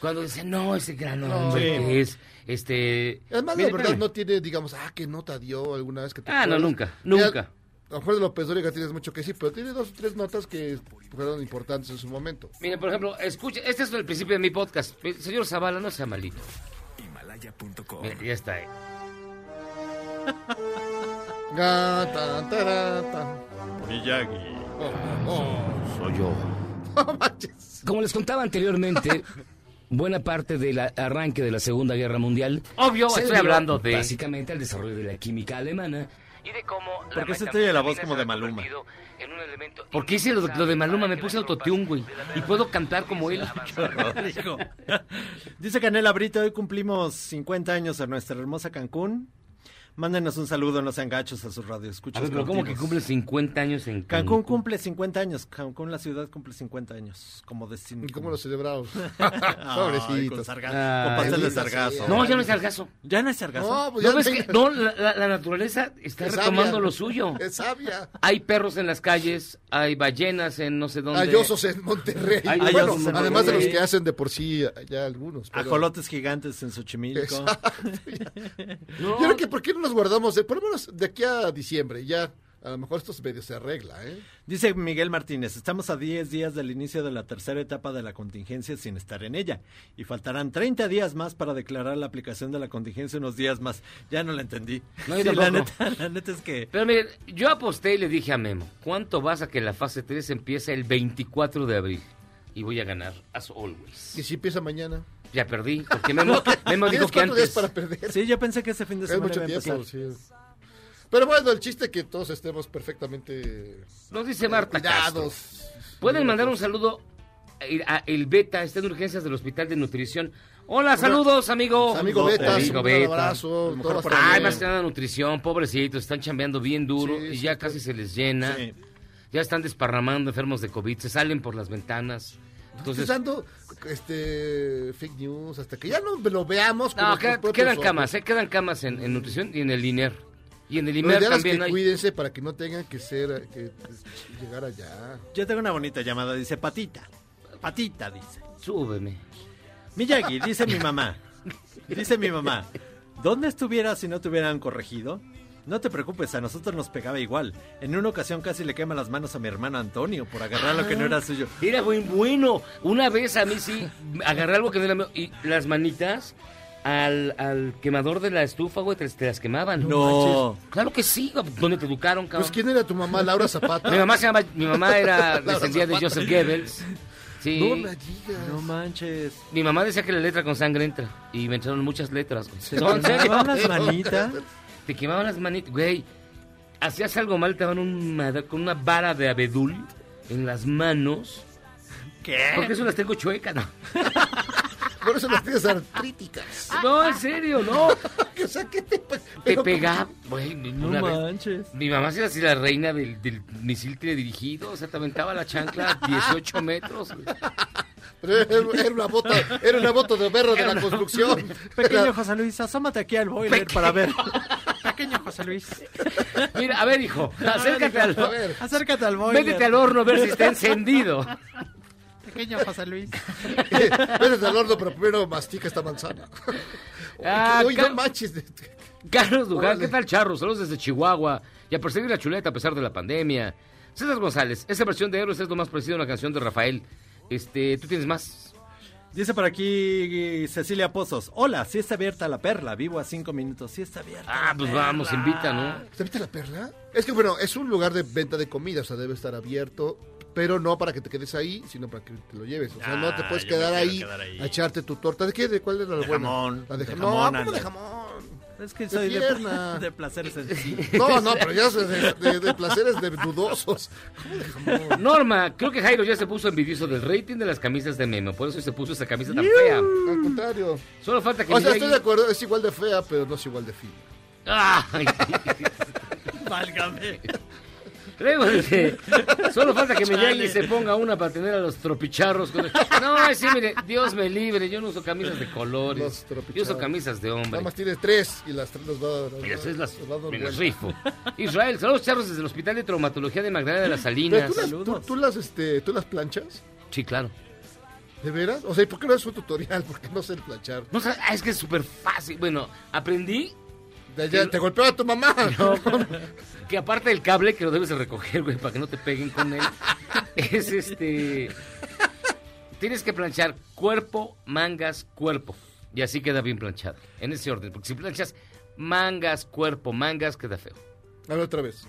Cuando dice, no, ese gran No. hombre Sí. que es, este... Además, Mire, la verdad, espérame. no tiene, digamos, ah, qué nota dio alguna vez que te Ah, no, nunca, nunca. A lo mejor de López Dóriga tienes mucho que decir, pero tiene dos o tres notas que fueron importantes en su momento. Mire, por ejemplo, escuche, este es el principio de mi podcast. Señor Zavala, no sea malito. Himalaya.com. Mire, ya está. eh. Ga, tan, tará, tan. Miyagi. Soy yo. No manches. Como les contaba anteriormente, buena parte del arranque de la Segunda Guerra Mundial. Obvio, se estoy hablando de... Básicamente al desarrollo de la química alemana. Y de cómo... ¿Por qué se te oye la voz como de Maluma? ¿Por qué hice lo, lo de Maluma? Me puse autotune, güey. Y puedo cantar como él. Dice Canela Brito, hoy cumplimos 50 años en nuestra hermosa Cancún. Mándenos un saludo, no sean gachos a sus A radioescuchas. ver, pero ¿cómo que cumple 50 años en Cancún Cancún? cumple 50 años. Cancún, la ciudad, cumple 50 años. Como destino. ¿Y cómo lo celebramos? Ay, Pobrecitos. con, sarga- Ay, con pastel de sargazo. No, ya no es sargazo. ¿Ya no es sargazo? No, pues ¿No ya ves tenga- que no, la, la- la naturaleza está Es retomando sabia. lo suyo? Es sabia. Hay perros en las calles, hay ballenas en no sé dónde. Hay osos en Monterrey. Hay Bueno, osos en además de los que hacen de por sí ya algunos. pero- Ajolotes gigantes en Xochimilco. Exacto. No. Yo creo que ¿por qué no nos guardamos? de- por lo menos de aquí a diciembre, ya. A lo mejor esto medio se arregla, ¿eh? Dice Miguel Martínez, estamos a 10 días del inicio de la tercera etapa de la contingencia sin estar en ella. Y faltarán 30 días más para declarar la aplicación de la contingencia unos días más. Ya no la entendí. No, yo Sí, la, tampoco. neta, la neta es que... Pero miren, yo aposté y le dije a Memo, ¿cuánto vas a que la fase 3 empiece el 24 de abril? y voy a ganar, as always. ¿Y si empieza mañana? Ya perdí, porque Memo, Memo dijo ¿Tienes que antes... para perder? Sí, yo pensé que ese fin de Es semana mucho iba a tiempo, sí. Pero bueno, el chiste es que todos estemos perfectamente Nos dice Marta cuidados. Castro. Pueden mandar un saludo a el Beta, está en urgencias del Hospital de Nutrición. Hola, saludos, amigo. Amigo Beta, Amigo un Beta. abrazo, todo va a estar Ay, bien. más que nada nutrición, pobrecitos, están chambeando bien duro y ya casi se les llena. Ya están desparramando enfermos de COVID, se salen por las ventanas. Entonces, dando este, fake news hasta que ya no lo veamos. con no, queda- quedan ojos. camas, eh, quedan camas en, en nutrición y en el INER. Y en el INER también que hay. cuídense para que no tengan que ser, que pues, llegar allá. Yo tengo una bonita llamada, dice Patita. Patita, dice. Súbeme. Miyagi, dice mi mamá. Dice mi mamá. ¿Dónde estuvieras si no te hubieran corregido? No te preocupes, a nosotros nos pegaba igual. En una ocasión casi le quema las manos a mi hermano Antonio por agarrar lo que no era suyo. Era muy bueno. Una vez a mí sí, agarré algo que no era mío y las manitas al, al quemador de la estufa, güey, te, te las quemaban. No. manches. Claro que sí, ¿dónde te educaron, cabrón? Pues, ¿quién era tu mamá? Laura Zapata. Mi mamá se llama, mi mamá era descendía de. Joseph Goebbels. Sí. No me digas. No manches. Mi mamá decía que la letra con sangre entra. Y me entraron muchas letras. güey. ¿Se No, en serio. quemaban las manitas? Te quemaban las manitas. Güey, hacías algo mal, te daban un con una vara de abedul en las manos. ¿Qué? Porque eso las tengo chuecas, ¿no? Por eso las tienes artríticas. No, en serio, no. o sea, ¿qué te Te pegaba. Güey, No una vez- manches. Mi mamá era así la reina del, del misil teledirigido. O sea, te aventaba la chancla a 18 metros. güey. Pero era, una bota, era una bota de berro de la construcción. Pequeño José Luis, asómate aquí al boiler para ver. Pequeño José Luis. Mira, a ver, hijo, acércate al, A ver, Acércate al boiler. métete al horno a ver si está encendido. Pequeño José Luis. Vete al horno, pero primero mastica esta manzana. Ah, Uy, Car- no manches. Carlos Duján, Órale. ¿qué tal, Charros? Saludos desde Chihuahua. Y a perseguir la chuleta a pesar de la pandemia. César González, esa versión de Héroes es lo más parecido a una canción de Rafael. Este, ¿tú tienes más? Dice por aquí Cecilia Pozos. Hola, si está abierta la perla. Vivo a cinco minutos. Si está abierta. Ah, pues vamos, invita, ¿no? ¿Te viste la perla? Es que, bueno, es un lugar de venta de comida, o sea, debe estar abierto, pero no para que te quedes ahí, sino para que te lo lleves. O sea, no te Ah, puedes quedar ahí, quedar ahí. a echarte tu torta. ¿De qué? ¿De cuál era la De buena? jamón, La de, de jamón. jamón, No, ¿cómo de jamón? Es que De soy de, pierna. de placeres sencillos. No, no, pero ya de, de- de placeres de dudosos. ¿Cómo de? Norma, creo que Jairo ya se puso envidioso del rating de las camisas de Memo. Por eso se puso esa camisa tan fea. Al contrario. Solo falta que O sea, estoy de acuerdo, es igual de fea, pero no es igual de fina. Ay. Válgame. Luego dice, solo falta que Chale. Miyagi se ponga una para tener a los tropicharros. con- No, ay, sí, mire, Dios me libre, yo no uso camisas de Los colores. Yo uso camisas de hombre. Nada más tienes tres y las tres nos va a dar. Las, nos va a dar me las rifo. Israel, saludos charros desde el Hospital de Traumatología de Magdalena de las Pero Salinas. tú las, tú, tú las, este, ¿tú las planchas? Sí, claro. ¿De veras? O sea, ¿y por qué no es un tutorial? Porque no sé el planchar. No, es que es súper fácil. Bueno, aprendí De allá, te golpeaba tu mamá. No, que aparte del cable que lo debes de recoger, güey, para que no te peguen con él, es este... Tienes que planchar cuerpo, mangas, cuerpo. Y así queda bien planchado. En ese orden. Porque si planchas mangas, cuerpo, mangas, queda feo. A ver, otra vez.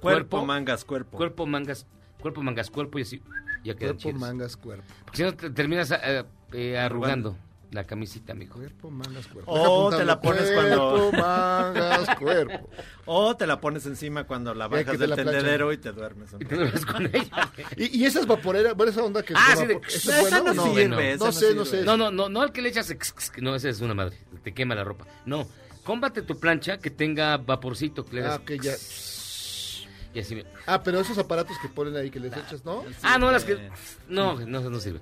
Cuerpo, mangas, cuerpo. Cuerpo, mangas, cuerpo, mangas, cuerpo y así ya quedan Cuerpo, mangas, cuerpo. Porque si no te terminas eh, eh, arrugando la camisita, amigo. Cuerpo, mangas, cuerpo. O te la pones cuando- Cuerpo, mangas, cuerpo. O te la pones encima cuando la bajas te del la tendedero y te duermes. Y te duermes con ella. Y, y esas vaporeras, bueno, esa onda que... Ah, sí, de- vapor- ¿Eso Esa es bueno no no? esa no no sé, no sé. No, no, no, no al que le echas... No, esa es una madre. Te quema la ropa. No, cómprate tu plancha que tenga vaporcito. Que le Ah, ok, ya. Y así... me- Ah, pero esos aparatos que ponen ahí que les echas, ¿no? Ah, no, las que... No, no, no sirve.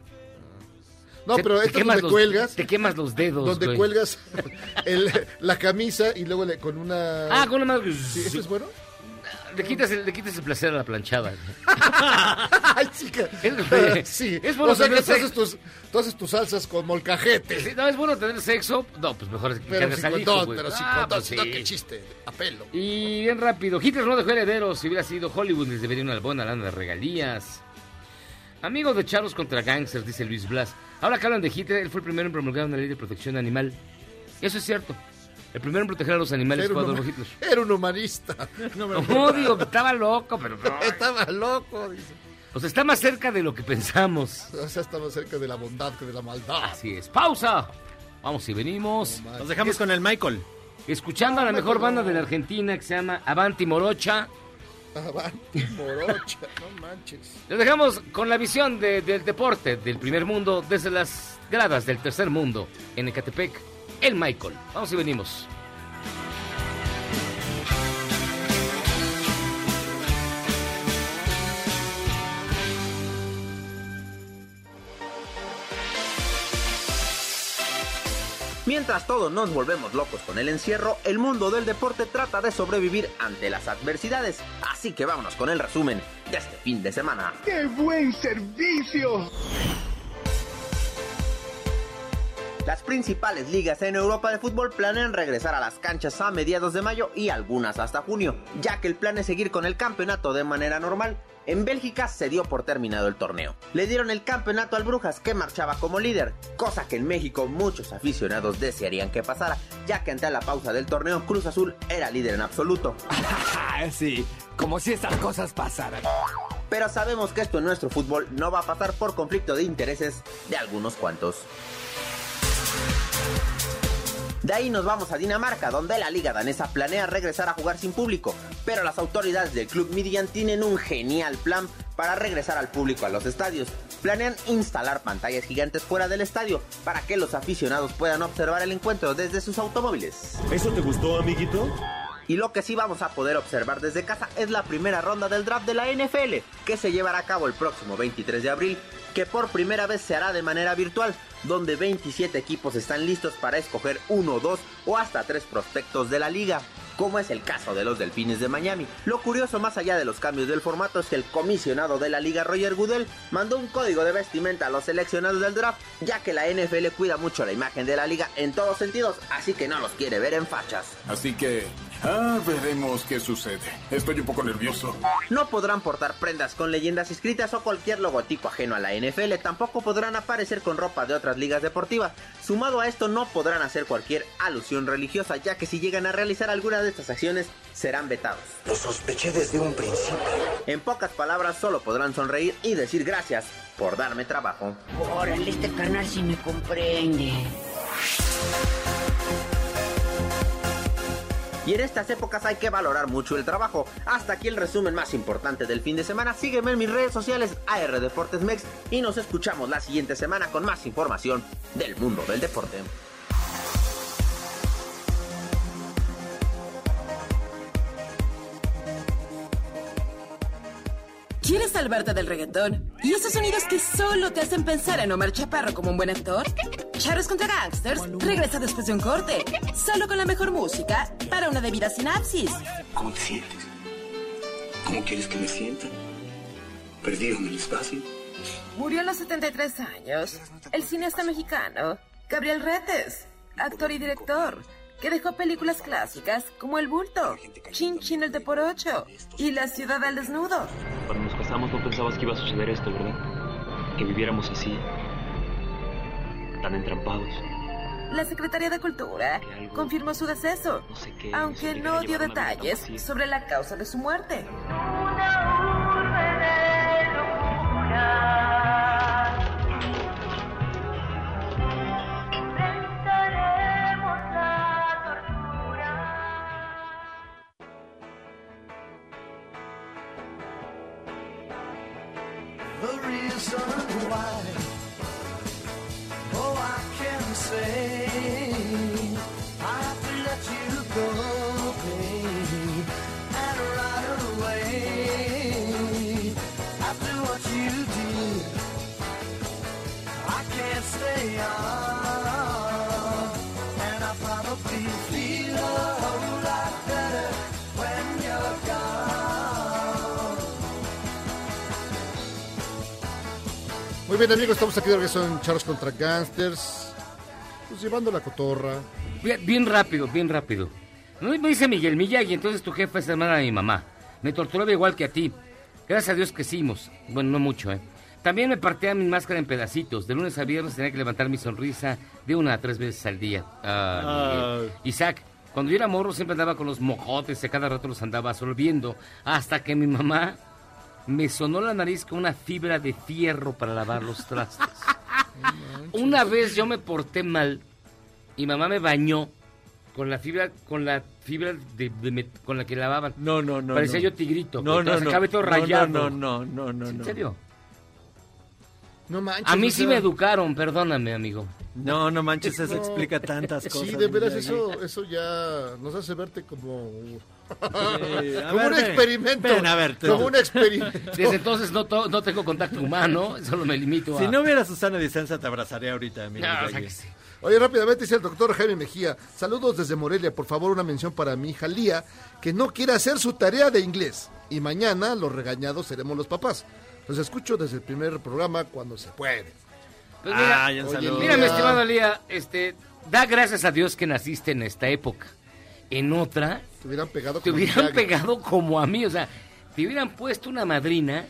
No, Se- pero estos quemas donde los- cuelgas, Te quemas los dedos, donde güey. cuelgas el- la camisa y luego le- con una... Ah, con una madre... ¿Sí, ¿Eso es bueno? Le quitas, el, le quitas el placer a la planchada. Ay, chica. Es- sí. es bueno o sea que haces, tus, tú haces tus salsas con molcajete. Sí, no, es bueno tener sexo. No, pues mejor es que Pero cargas al hijo, pero Ah, pues sí. que chiste, a pelo. Y bien rápido, Hitler no dejó herederos. Si hubiera sido Hollywood, les debería una buena lana de regalías. Amigos de Charlos contra Gangsters, dice Luis Blas. Ahora que hablan de Hitler, él fue el primero en promulgar una ley de protección animal. Eso es cierto. El primero en proteger a los animales Era fue un, Adolfo Hitler. era un humanista. No, digo, estaba loco, pero no. Estaba loco, dice. Pues está más cerca de lo que pensamos. O sea, está más cerca de la bondad que de la maldad. Así es. Pausa. Vamos y venimos. Nos dejamos con el Michael. Escuchando a la mejor banda de la Argentina que se llama Avanti Morocha. Avanti, no manches. Los dejamos con la visión de- del deporte del primer mundo desde las gradas del tercer mundo en Ecatepec. El Michael. Vamos y venimos. Mientras todos nos volvemos locos con el encierro, el mundo del deporte trata de sobrevivir ante las adversidades. Así que vámonos con el resumen de este fin de semana. ¡Qué buen servicio! Las principales ligas en Europa de fútbol planean regresar a las canchas a mediados de mayo y algunas hasta junio, ya que el plan es seguir con el campeonato de manera normal. En Bélgica se dio por terminado el torneo. Le dieron el campeonato al Brujas que marchaba como líder, cosa que en México muchos aficionados desearían que pasara, ya que ante la pausa del torneo Cruz Azul era líder en absoluto. sí, como si estas cosas pasaran. Pero sabemos que esto en nuestro fútbol no va a pasar por conflicto de intereses de algunos cuantos. De ahí nos vamos a Dinamarca, donde la liga danesa planea regresar a jugar sin público, pero las autoridades del club Midian tienen un genial plan para regresar al público a los estadios. Planean instalar pantallas gigantes fuera del estadio para que los aficionados puedan observar el encuentro desde sus automóviles. ¿Eso te gustó, amiguito? Y lo que sí vamos a poder observar desde casa es la primera ronda del draft de la NFL, que se llevará a cabo el próximo 23 de abril, que por primera vez se hará de manera virtual, donde 27 equipos están listos para escoger uno, dos o hasta tres prospectos de la liga, como es el caso de los Delfines de Miami. Lo curioso más allá de los cambios del formato es que el comisionado de la liga Roger Goodell mandó un código de vestimenta a los seleccionados del draft, ya que la NFL cuida mucho la imagen de la liga en todos sentidos, así que no los quiere ver en fachas. Así que, ah, veremos qué sucede. Estoy un poco nervioso. No podrán portar prendas con leyendas escritas o cualquier logotipo ajeno a la NFL, tampoco podrán aparecer con ropa de otras ligas deportivas. Sumado a esto, no podrán hacer cualquier alusión religiosa, ya que si llegan a realizar alguna de estas acciones, serán vetados. Lo sospeché desde un principio. En pocas palabras, solo podrán sonreír y decir gracias por darme trabajo. Órale, este carnal sí me comprende. Y en estas épocas hay que valorar mucho el trabajo. Hasta aquí el resumen más importante del fin de semana. Sígueme en mis redes sociales AR Deportes Mex y nos escuchamos la siguiente semana con más información del mundo del deporte. ¿Quieres salvarte del reggaetón? ¿Y esos sonidos que solo te hacen pensar en Omar Chaparro como un buen actor? Charros contra Gangsters regresa después de un corte, solo con la mejor música para una debida sinapsis. ¿Cómo te sientes? ¿Cómo quieres que me sienta? ¿Perdido en el espacio? Murió a los 73 años el cineasta mexicano Gabriel Retes, actor y director, que dejó películas clásicas como El Bulto, Chin Chin el de por ocho y La ciudad al desnudo. Cuando nos casamos no pensabas que iba a suceder esto, ¿verdad? Que viviéramos así, tan entrampados. La Secretaría de Cultura confirmó su deceso, qué, aunque no dio detalles sobre la causa de su muerte. The reason why, oh, bien, amigos, estamos aquí de regreso en Charles contra Gangsters. Pues llevando la cotorra. Bien, bien rápido, bien rápido. No, me dice Miguel Miyagi, entonces tu jefa es hermana de mi mamá. Me torturaba igual que a ti. Gracias a Dios que hicimos. Bueno, no mucho, ¿eh? También me partía mi máscara en pedacitos. De lunes a viernes tenía que levantar mi sonrisa de una a tres veces al día. Ah, Miguel. Isaac, cuando yo era morro siempre andaba con los mojotes y a cada rato los andaba absorbiendo. Hasta que mi mamá me sonó la nariz con una fibra de fierro para lavar los trastes. Una vez yo me porté mal y mamá me bañó con la fibra con la fibra de, de met- con la que lavaban. No, no, no. Parecía no. yo tigrito. No, no, no. acabé todo No, rayado. No, no, no, no, ¿En no. serio? No manches. A mí sí sea, me educaron, perdóname, amigo. No, no manches, eso no. explica tantas cosas. Sí, de veras, eso, eso ya nos hace verte como... como ver, un ven, experimento. ven, a ver, como un experimento. Desde entonces no, to- no tengo contacto humano, solo me limito a... Si no hubiera Susana Dicenza, te abrazaría ahorita. No, o sea que sí. Oye, rápidamente dice el doctor Jaime Mejía. Saludos desde Morelia. Por favor, una mención para mi hija Lía, que no quiere hacer su tarea de inglés. Y mañana los regañados seremos los papás. Los escucho desde el primer programa cuando se puede. Pues mira, Ay, un Oye. Mira, mi estimado Lía, este, da gracias a Dios que naciste en esta época. En otra, Te hubieran pegado te como hubieran pegado como a mí, o sea, te hubieran puesto una madrina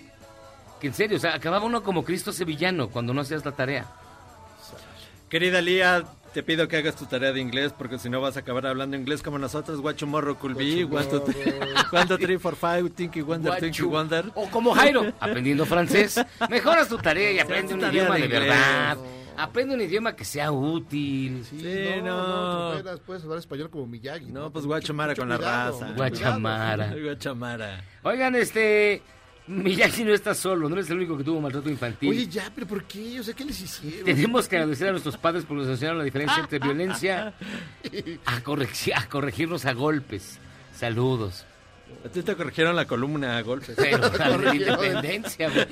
que en serio, o sea, acababa uno como Cristo sevillano cuando no hacías la tarea. Querida Lía, te pido que hagas tu tarea de inglés porque si no vas a acabar hablando inglés como nosotros. Guacho morro culbi, one, two, three, one, two, three, four, five, tinky wonder, tinky Guachu. wonder. O como Jairo, aprendiendo francés. Mejoras tu tarea y aprende un idioma de verdad. Aprende un idioma que sea útil. Sí, Sí, no, no. no, puedes hablar español como Miyagi. No, pues Mucho- guachomara mucho con la raza. Guachamara. Guachamara. Oigan, este. Miyagi no está solo, no eres el único que tuvo maltrato infantil. Oye, ya, pero ¿por qué? O sea, ¿qué les hicieron? Tenemos que agradecer a nuestros padres por nos enseñaron la diferencia entre violencia a, corregi- a corregirnos a golpes. Saludos. A ti te corrigieron la columna a golpes. Pero de la independencia, güey.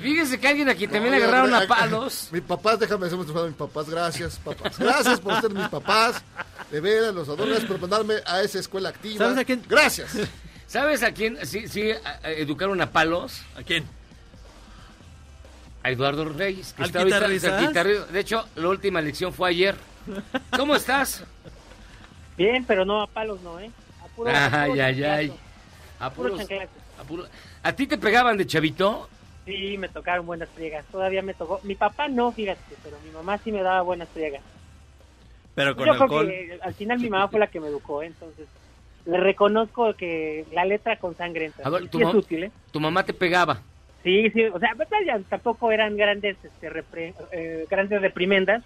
Fíjese que alguien aquí también No, agarraron a ya, palos. Mis papás, déjame decir a mis papás, gracias, papás. Gracias por ser mis papás. De veras, los gracias por mandarme a esa escuela activa. ¿Sabes a quién? Gracias. ¿Sabes a quién sí, sí a- a- educaron a palos? ¿A quién? A Eduardo Reyes, que ¿Al está ahorita- al De hecho, la última lección fue ayer. ¿Cómo estás? Bien, pero no a palos, no, ¿eh? A puro, a Ay, puro ay, ay. A, puro puros- a puro- ¿A ti te pegaban de chavito? Sí, me tocaron buenas friegas. Todavía me tocó. Mi papá no, fíjate, pero mi mamá sí me daba buenas friegas. Pero con Yo creo alcohol. que al final mi mamá fue la que me educó, ¿eh? entonces le reconozco que la letra con sangre entra. A ver, Sí tu, es útil, ¿eh? tu mamá te pegaba. Sí, sí, o sea, tampoco eran grandes, este, repre- eh, grandes reprimendas,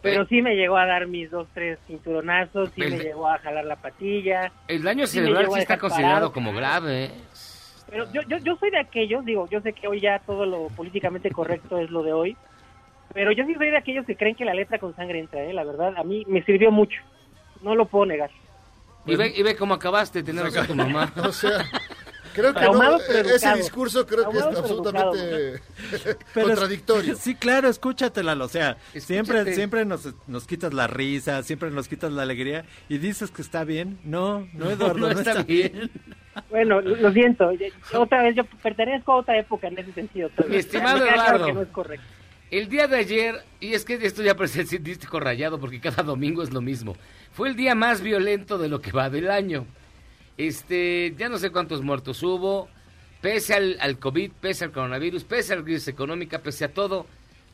pero sí me llegó a dar mis dos, tres cinturonazos, sí El- me llegó a jalar la patilla. El daño Sí cerebral sí está considerado parado. como grave. ¿eh? Pero yo, yo, yo soy de aquellos, digo, yo sé que hoy ya todo lo políticamente correcto es lo de hoy, pero yo sí soy de aquellos que creen que la letra con sangre entra, ¿eh? la verdad, a mí me sirvió mucho, no lo puedo negar. Y ve, y ve cómo acabaste de tener razón tu mamá. O sea, creo que no, pero ese discurso creo que es Traumado, pero absolutamente Pero es- contradictorio. Sí, claro, escúchatela, o sea, siempre, Escúchate. siempre nos, nos quitas la risa, siempre nos quitas la alegría y dices que está bien. No, no, Eduardo, no, está, bien. Bueno, lo siento, otra vez yo pertenezco a otra época en ese sentido. Mi estimado Eduardo. que no es correcto. El día de ayer, y es que esto ya parece científico rayado porque cada domingo es lo mismo, fue el día más violento de lo que va del año. Este, ya no sé cuántos muertos hubo, pese al, COVID, pese al coronavirus, pese a la crisis económica, pese a todo,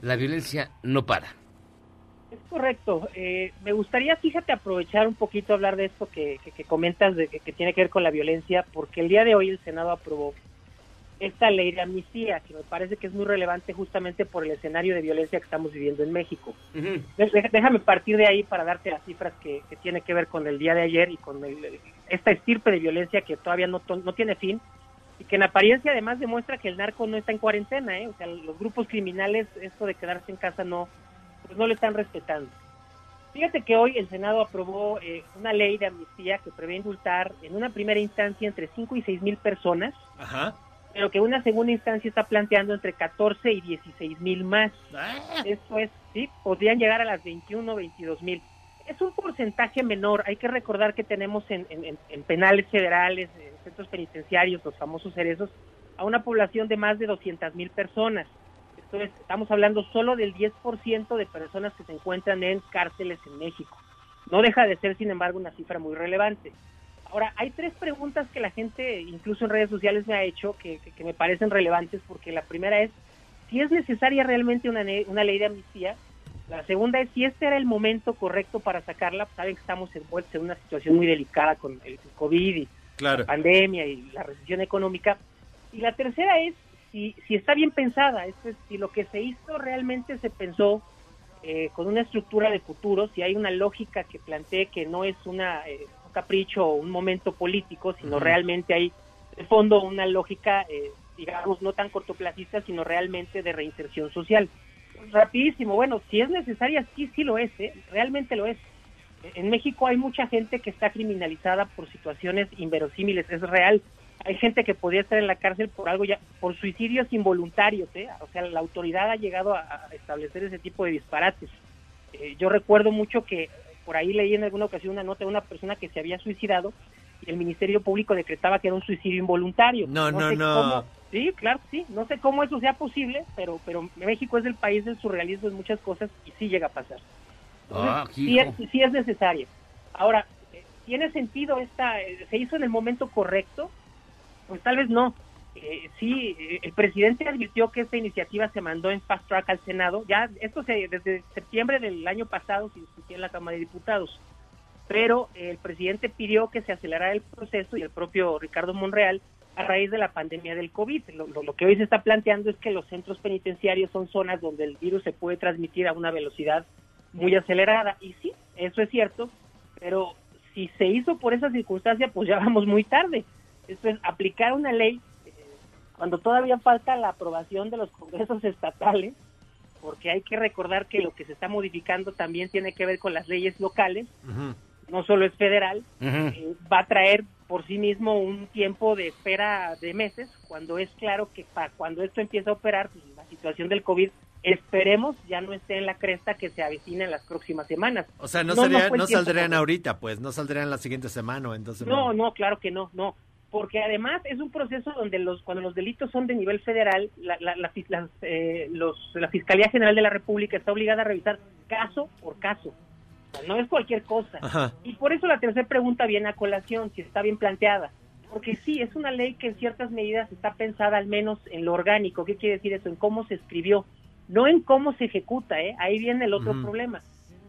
la violencia no para. Es correcto. Eh, me gustaría, fíjate, aprovechar un poquito hablar de esto que, que- que comentas, de que tiene que ver con la violencia, porque el día de hoy el Senado aprobó esta ley de amnistía, que me parece que es muy relevante justamente por el escenario de violencia que estamos viviendo en México. Déjame partir de ahí para darte las cifras que, que tiene que ver con el día de ayer y con el- esta estirpe de violencia que todavía no, no tiene fin y que en apariencia además demuestra que el narco no está en cuarentena, ¿eh? o sea, los grupos criminales, esto de quedarse en casa no, pues no lo están respetando. Fíjate que hoy el Senado aprobó eh, una ley de amnistía que prevé indultar en una primera instancia entre 5 y 6 mil personas, Ajá. Pero que una segunda instancia está planteando entre 14 y 16 mil más. Ah. Esto es, sí, podrían llegar a las 21 o 22 mil. Es un porcentaje menor. Hay que recordar que tenemos en, en- en- en penales federales, en centros penitenciarios, los famosos cerezos, a una población de más de 200 mil personas. Esto es, estamos hablando solo del 10% de personas que se encuentran en cárceles en México. No deja de ser, sin embargo, una cifra muy relevante. Ahora, hay tres preguntas que la gente, incluso en redes sociales, me ha hecho que, que- que me parecen relevantes, porque la primera es si es necesaria realmente una, una ley de amnistía. La segunda es si este era el momento correcto para sacarla. Saben que estamos envueltos en una situación muy delicada con el COVID y Claro. la pandemia y la recesión económica. Y la tercera es si, si está bien pensada, es, si lo que se hizo realmente se pensó eh, con una estructura de futuro, si hay una lógica que plantee que no es una, eh, capricho o un momento político, sino realmente hay de fondo una lógica, eh, digamos, no tan cortoplacista, sino realmente de reinserción social. Rapidísimo, bueno, si es necesaria, sí, sí lo es, ¿eh? realmente lo es. En México hay mucha gente que está criminalizada por situaciones inverosímiles, es real. Hay gente que podría estar en la cárcel por algo ya, por suicidios involuntarios, ¿eh? O sea, la autoridad ha llegado a, a establecer ese tipo de disparates. Eh, yo recuerdo mucho que por ahí leí en alguna ocasión una nota de una persona que se había suicidado y el Ministerio Público decretaba que era un suicidio involuntario. No, no, sé no. cómo- sí, claro, sí. No sé cómo eso sea posible, pero, pero México es el país del surrealismo en muchas cosas y sí llega a pasar. Ah, Entonces, sí, hijo. es, sí es necesaria. Ahora, ¿tiene sentido esta? eh, ¿Se hizo en el momento correcto? Pues tal vez no. Eh, sí, eh, el presidente advirtió que esta iniciativa se mandó en fast track al Senado. Ya esto se, desde septiembre del año pasado se discutía en la Cámara de Diputados. Pero eh, el presidente pidió que se acelerara el proceso y el propio Ricardo Monreal a raíz de la pandemia del COVID. Lo, lo- que hoy se está planteando es que los centros penitenciarios son zonas donde el virus se puede transmitir a una velocidad muy acelerada. Y sí, eso es cierto, pero si se hizo por esa circunstancia, pues ya vamos muy tarde. Esto es aplicar una ley cuando todavía falta la aprobación de los congresos estatales, porque hay que recordar que lo que se está modificando también tiene que ver con las leyes locales, no solo es federal, eh, va a traer por sí mismo un tiempo de espera de meses, cuando es claro que para cuando esto empieza a operar, pues, la situación del COVID, esperemos ya no esté en la cresta que se avecina en las próximas semanas. O sea, no, no sería, no saldrían ahorita, pues, no saldrían la siguiente semana entonces. No, no, claro que no, no. Porque además es un proceso donde los cuando los delitos son de nivel federal, la, la, la, las, eh, los, la Fiscalía General de la República está obligada a revisar caso por caso. O sea, no es cualquier cosa. Ajá. Y por eso la tercera pregunta viene a colación, si está bien planteada. Porque sí, es una ley que en ciertas medidas está pensada al menos en lo orgánico. ¿Qué quiere decir eso? En cómo se escribió, no en cómo se ejecuta, ¿eh? Ahí viene el otro problema.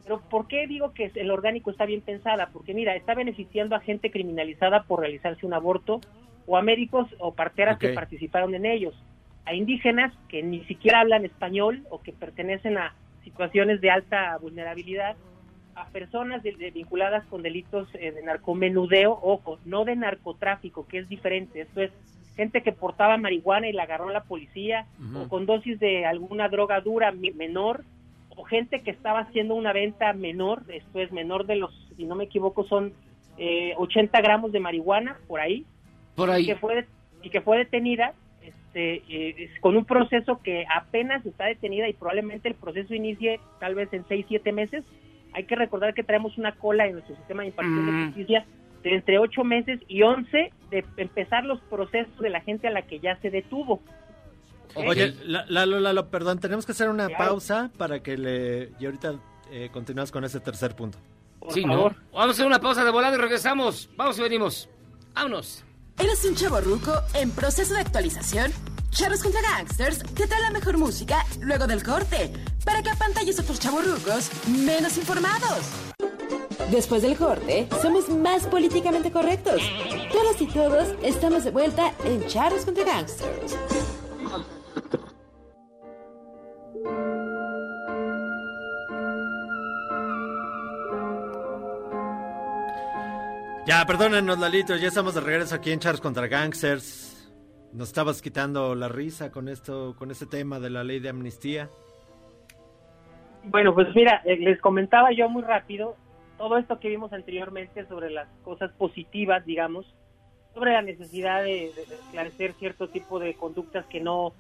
Pero ¿por qué digo que el orgánico está bien pensada? Porque mira, está beneficiando a gente criminalizada por realizarse un aborto o a médicos o parteras que participaron en ellos, a indígenas que ni siquiera hablan español o que pertenecen a situaciones de alta vulnerabilidad, a personas de- de- vinculadas con delitos eh, de narcomenudeo, ojo, no de narcotráfico, que es diferente. Esto es gente que portaba marihuana y la agarró la policía, o con dosis de alguna droga dura menor, o gente que estaba haciendo una venta menor, esto es menor de los, si no me equivoco, son eh, 80 gramos de marihuana, por ahí, Por ahí. y que fue, y que fue detenida este, eh, con un proceso que apenas está detenida y probablemente el proceso inicie tal vez en 6, 7 meses. Hay que recordar que traemos una cola en nuestro sistema de impartición Mm. de justicia de entre 8 meses y 11 de empezar los procesos de la gente a la que ya se detuvo. Oye, La- Lalo, Lalo, perdón, tenemos que hacer una pausa para que le. Y ahorita eh, continúas con ese tercer punto. Sí, ¿no? Vamos a hacer una pausa de volada y regresamos. Vamos y venimos. Vámonos. ¿Eres un chavo ruco en proceso de actualización? Charros contra Gangsters te trae la mejor música luego del corte para que apantalles a otros chavorrucos menos informados. Después del corte, somos más políticamente correctos. Todos y todos estamos de vuelta en Charros contra Gangsters. Ya, perdónenos, Lalito, ya estamos de regreso aquí en Charles contra Gangsters. Nos estabas quitando la risa con esto, con este tema de la ley de amnistía. Bueno, pues mira, eh, les comentaba yo muy rápido todo esto que vimos anteriormente sobre las cosas positivas, digamos, sobre la necesidad de esclarecer cierto tipo de conductas que no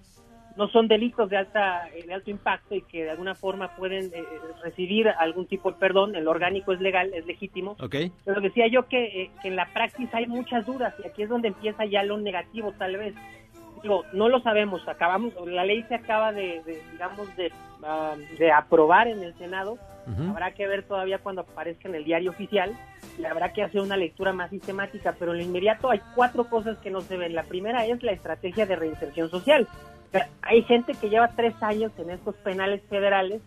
no son delitos de alta eh, de alto impacto y que de alguna forma pueden eh, recibir algún tipo de perdón. El orgánico es legal, es legítimo. ¿Ok? Pero decía yo que, eh, que en la praxis hay muchas dudas y aquí es donde empieza ya lo negativo tal vez. Digo, no lo sabemos, acabamos, la ley se acaba de, de, digamos, de, ah, de aprobar en el Senado, habrá que ver todavía cuando aparezca en el diario oficial y habrá que hacer una lectura más sistemática, pero en lo inmediato hay cuatro cosas que no se ven. La primera es la estrategia de reinserción social. O sea, hay gente que lleva tres años en estos penales federales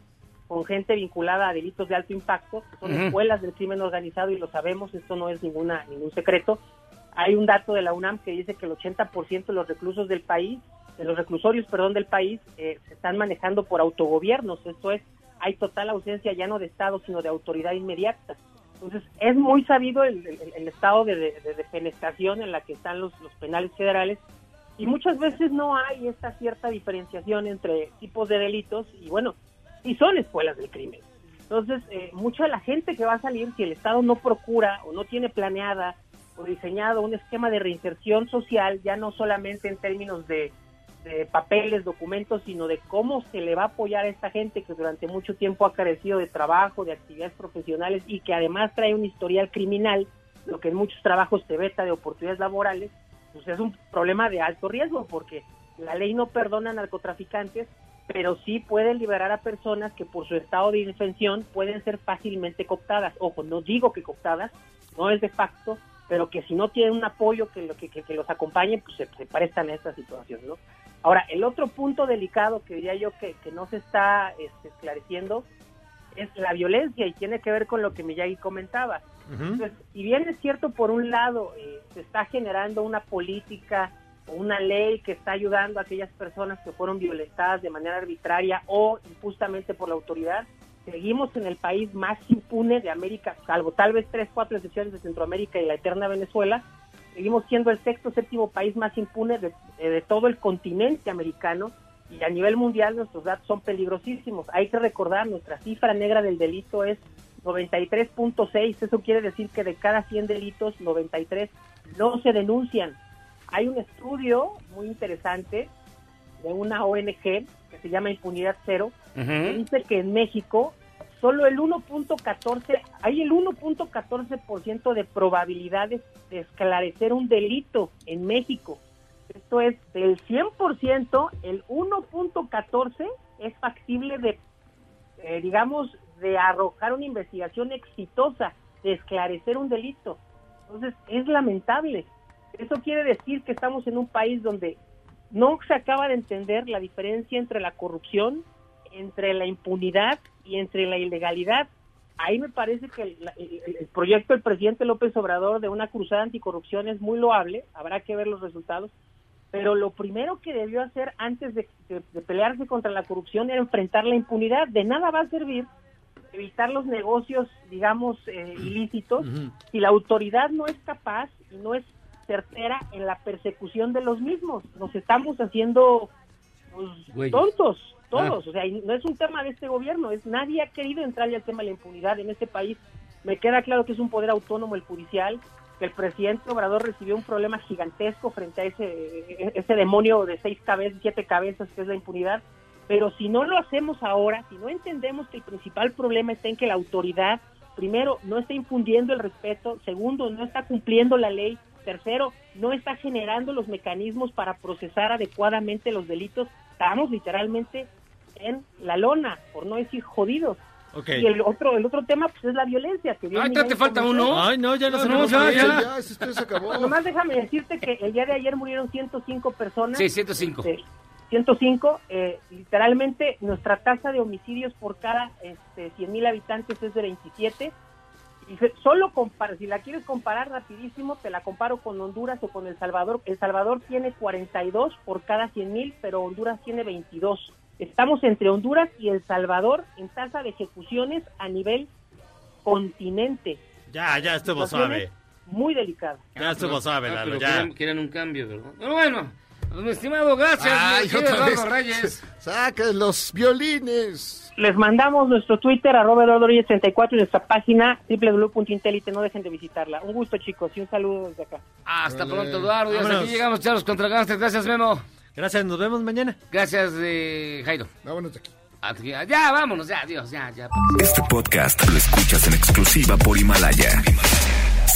con gente vinculada a delitos de alto impacto, que son escuelas del crimen organizado y lo sabemos, esto no es ninguna ningún secreto, Hay un dato de la UNAM que dice que el 80% de los reclusos del país, de los reclusorios, perdón, del país, eh, se están manejando por autogobiernos. Esto es, hay total ausencia ya no de Estado, sino de autoridad inmediata. Entonces, es muy sabido el, estado de, de, de en la que están los, los penales federales y muchas veces no hay esta cierta diferenciación entre tipos de delitos y bueno, y son escuelas del crimen. Entonces, eh, mucha de la gente que va a salir, si el Estado no procura o no tiene planeada diseñado un esquema de reinserción social, ya no solamente en términos de, de papeles, documentos, sino de cómo se le va a apoyar a esta gente que durante mucho tiempo ha carecido de trabajo, de actividades profesionales y que además trae un historial criminal, lo que en muchos trabajos te veta de oportunidades laborales, pues es un problema de alto riesgo porque la ley no perdona a narcotraficantes, pero sí puede liberar a personas que por su estado de indefensión pueden ser fácilmente cooptadas. Ojo, no digo que cooptadas, no es de facto, pero que si no tienen un apoyo que, lo- que, que- que los acompañe, pues se, se prestan a esta situación, ¿no? Ahora, el otro punto delicado que diría yo que, que no se está este, esclareciendo es la violencia y tiene que ver con lo que Miyagi comentaba. Entonces, si bien es cierto, por un lado, eh, se está generando una política o una ley que está ayudando a aquellas personas que fueron violentadas de manera arbitraria o injustamente por la autoridad, seguimos en el país más impune de América, salvo tal vez tres, cuatro excepciones de Centroamérica y la eterna Venezuela, seguimos siendo el sexto, séptimo país más impune de, de todo el continente americano y a nivel mundial nuestros datos son peligrosísimos. Hay que recordar, nuestra cifra negra del delito es 93.6, eso quiere decir que de cada 100 delitos, 93 no se denuncian. Hay un estudio muy interesante de una ONG que se llama Impunidad Cero, dice que en México solo el 1.14, hay el 1.14% de probabilidades de esclarecer un delito en México. Esto es, del 100%, el 1.14 es factible de, eh, digamos, de arrojar una investigación exitosa, de esclarecer un delito. Entonces, es lamentable. Eso quiere decir que estamos en un país donde no se acaba de entender la diferencia entre la corrupción, entre la impunidad y entre la ilegalidad. Ahí me parece que el, el- el proyecto del presidente López Obrador de una cruzada anticorrupción es muy loable, habrá que ver los resultados, pero lo primero que debió hacer antes de, de- de pelearse contra la corrupción era enfrentar la impunidad. De nada va a servir evitar los negocios, digamos, eh, ilícitos si la autoridad no es capaz y no es certera en la persecución de los mismos. Nos estamos haciendo pues, tontos, todos. Ah. O sea, no es un tema de este gobierno, es nadie ha querido entrarle al tema de la impunidad en este país. Me queda claro que es un poder autónomo el judicial, que el presidente Obrador recibió un problema gigantesco frente a ese, ese demonio de seis cabezas, siete cabezas que es la impunidad. Pero si no lo hacemos ahora, si no entendemos que el principal problema está en que la autoridad, primero, no está infundiendo el respeto, segundo, no está cumpliendo la ley, tercero, no está generando los mecanismos para procesar adecuadamente los delitos, estamos literalmente en la lona, por no decir jodidos. Ok. Y el otro, el otro tema pues es la violencia. Que Ay, te falta uno. Ay, no, ya no No, nos ya, ya. Ya, se acabó. Nomás déjame decirte que el día de ayer murieron 105 personas. Sí, 105. Este, 105, eh, literalmente nuestra tasa de homicidios por cada este, 100 mil habitantes es de 27. Y se- solo compara, si la quieres comparar rapidísimo, te la comparo con Honduras o con El Salvador. El Salvador tiene 42 por cada 100 mil, pero Honduras tiene 22. Estamos entre Honduras y El Salvador en tasa de ejecuciones a nivel continente. Ya, ya estuvo suave. Muy delicada. Ya estuvo suave, Ah, Lalo, pero ya. quieren, quieren un cambio, ¿verdad? Pero bueno, mi estimado, gracias. Ay, mi querido otra vez. Eduardo Reyes. Saca los violines. Les mandamos nuestro Twitter, arroba eduardoríez34 y nuestra página www.intelite. No dejen de visitarla. Un gusto, chicos, y un saludo desde acá. Hasta Vale. pronto, Eduardo. Y hasta aquí llegamos, Charlos contra. Gracias, Memo. Gracias, nos vemos mañana. Gracias, eh, Jairo. Vámonos de aquí. Aquí- Ya, vámonos, ya, Dios, ya, ya. Este podcast lo escuchas en exclusiva por Himalaya.